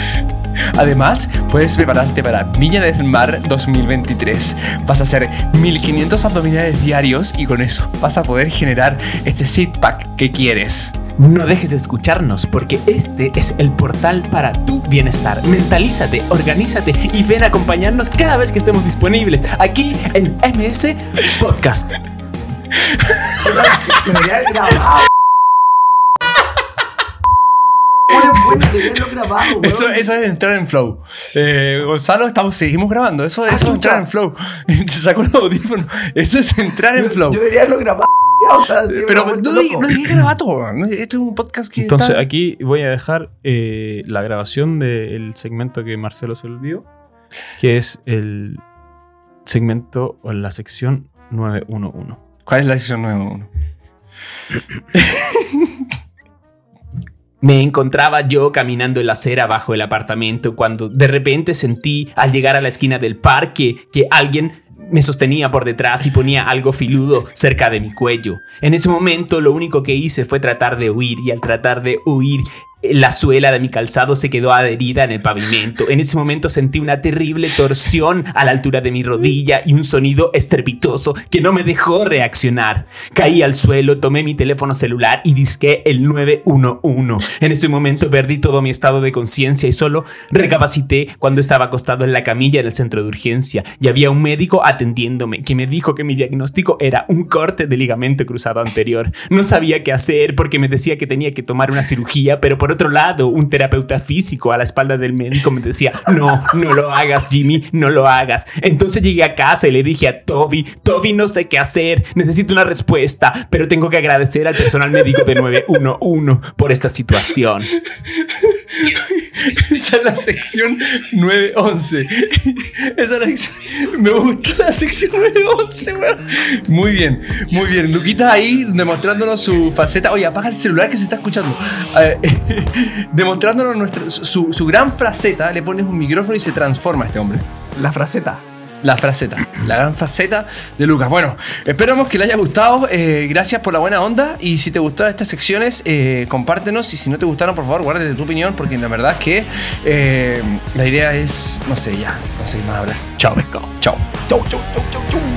Además, puedes prepararte para Viña del Mar 2023. Vas a hacer 1500 abdominales diarios y con eso vas a poder generar ese six pack que quieres. No dejes de escucharnos porque este es el portal para tu bienestar. Mentalízate, organízate y ven a acompañarnos cada vez que estemos disponibles aquí en MS Podcast. Eso, eso es entrar en flow. Eh, Gonzalo, estamos, seguimos grabando. Eso, eso es entrar en flow. Se sacó el audífono. Eso es entrar en flow. Yo diría lo grabado. Pero no, no dije grabato. Esto es un podcast que. Entonces, aquí voy a dejar eh, la grabación del segmento que Marcelo se olvidó, que es el segmento o la sección 911. ¿Cuál es la sección 911? Me encontraba yo caminando en la acera bajo el apartamento cuando de repente sentí al llegar a la esquina del parque que alguien me sostenía por detrás y ponía algo filudo cerca de mi cuello. En ese momento lo único que hice fue tratar de huir y al tratar de huir la suela de mi calzado se quedó adherida en el pavimento. En ese momento sentí una terrible torsión a la altura de mi rodilla y un sonido estrepitoso que no me dejó reaccionar. Caí al suelo, tomé mi teléfono celular y disqué el 911. En ese momento perdí todo mi estado de conciencia y solo recapacité cuando estaba acostado en la camilla del centro de urgencia y había un médico atendiéndome que me dijo que mi diagnóstico era un corte de ligamento cruzado anterior. No sabía qué hacer porque me decía que tenía que tomar una cirugía, pero por otro lado, un terapeuta físico a la espalda del médico me decía, no, no lo hagas, Jimmy, no lo hagas. Entonces llegué a casa y le dije a Toby, Toby, no sé qué hacer, necesito una respuesta, pero tengo que agradecer al personal médico de 911 por esta situación. Esa es la sección 911. Esa es la. Me gusta la sección 911, weón. Muy bien, muy bien. Luquita ahí demostrándonos su faceta. Oye, apaga el celular que se está escuchando. Demostrándonos nuestra, su, su gran faceta. Le pones un micrófono y se transforma este hombre. La fraseta. La fraseta, la gran faceta de Lucas. Bueno, esperamos que le haya gustado. eh, gracias por la buena onda. Y si te gustaron estas secciones, eh, compártenos. Y si no te gustaron, por favor, guárdate tu opinión. Porque la verdad es que eh, la idea es, no sé, ya, no sé qué más hablar. Chao, pescado. Chao. Chau, chau, chau, chau, chau.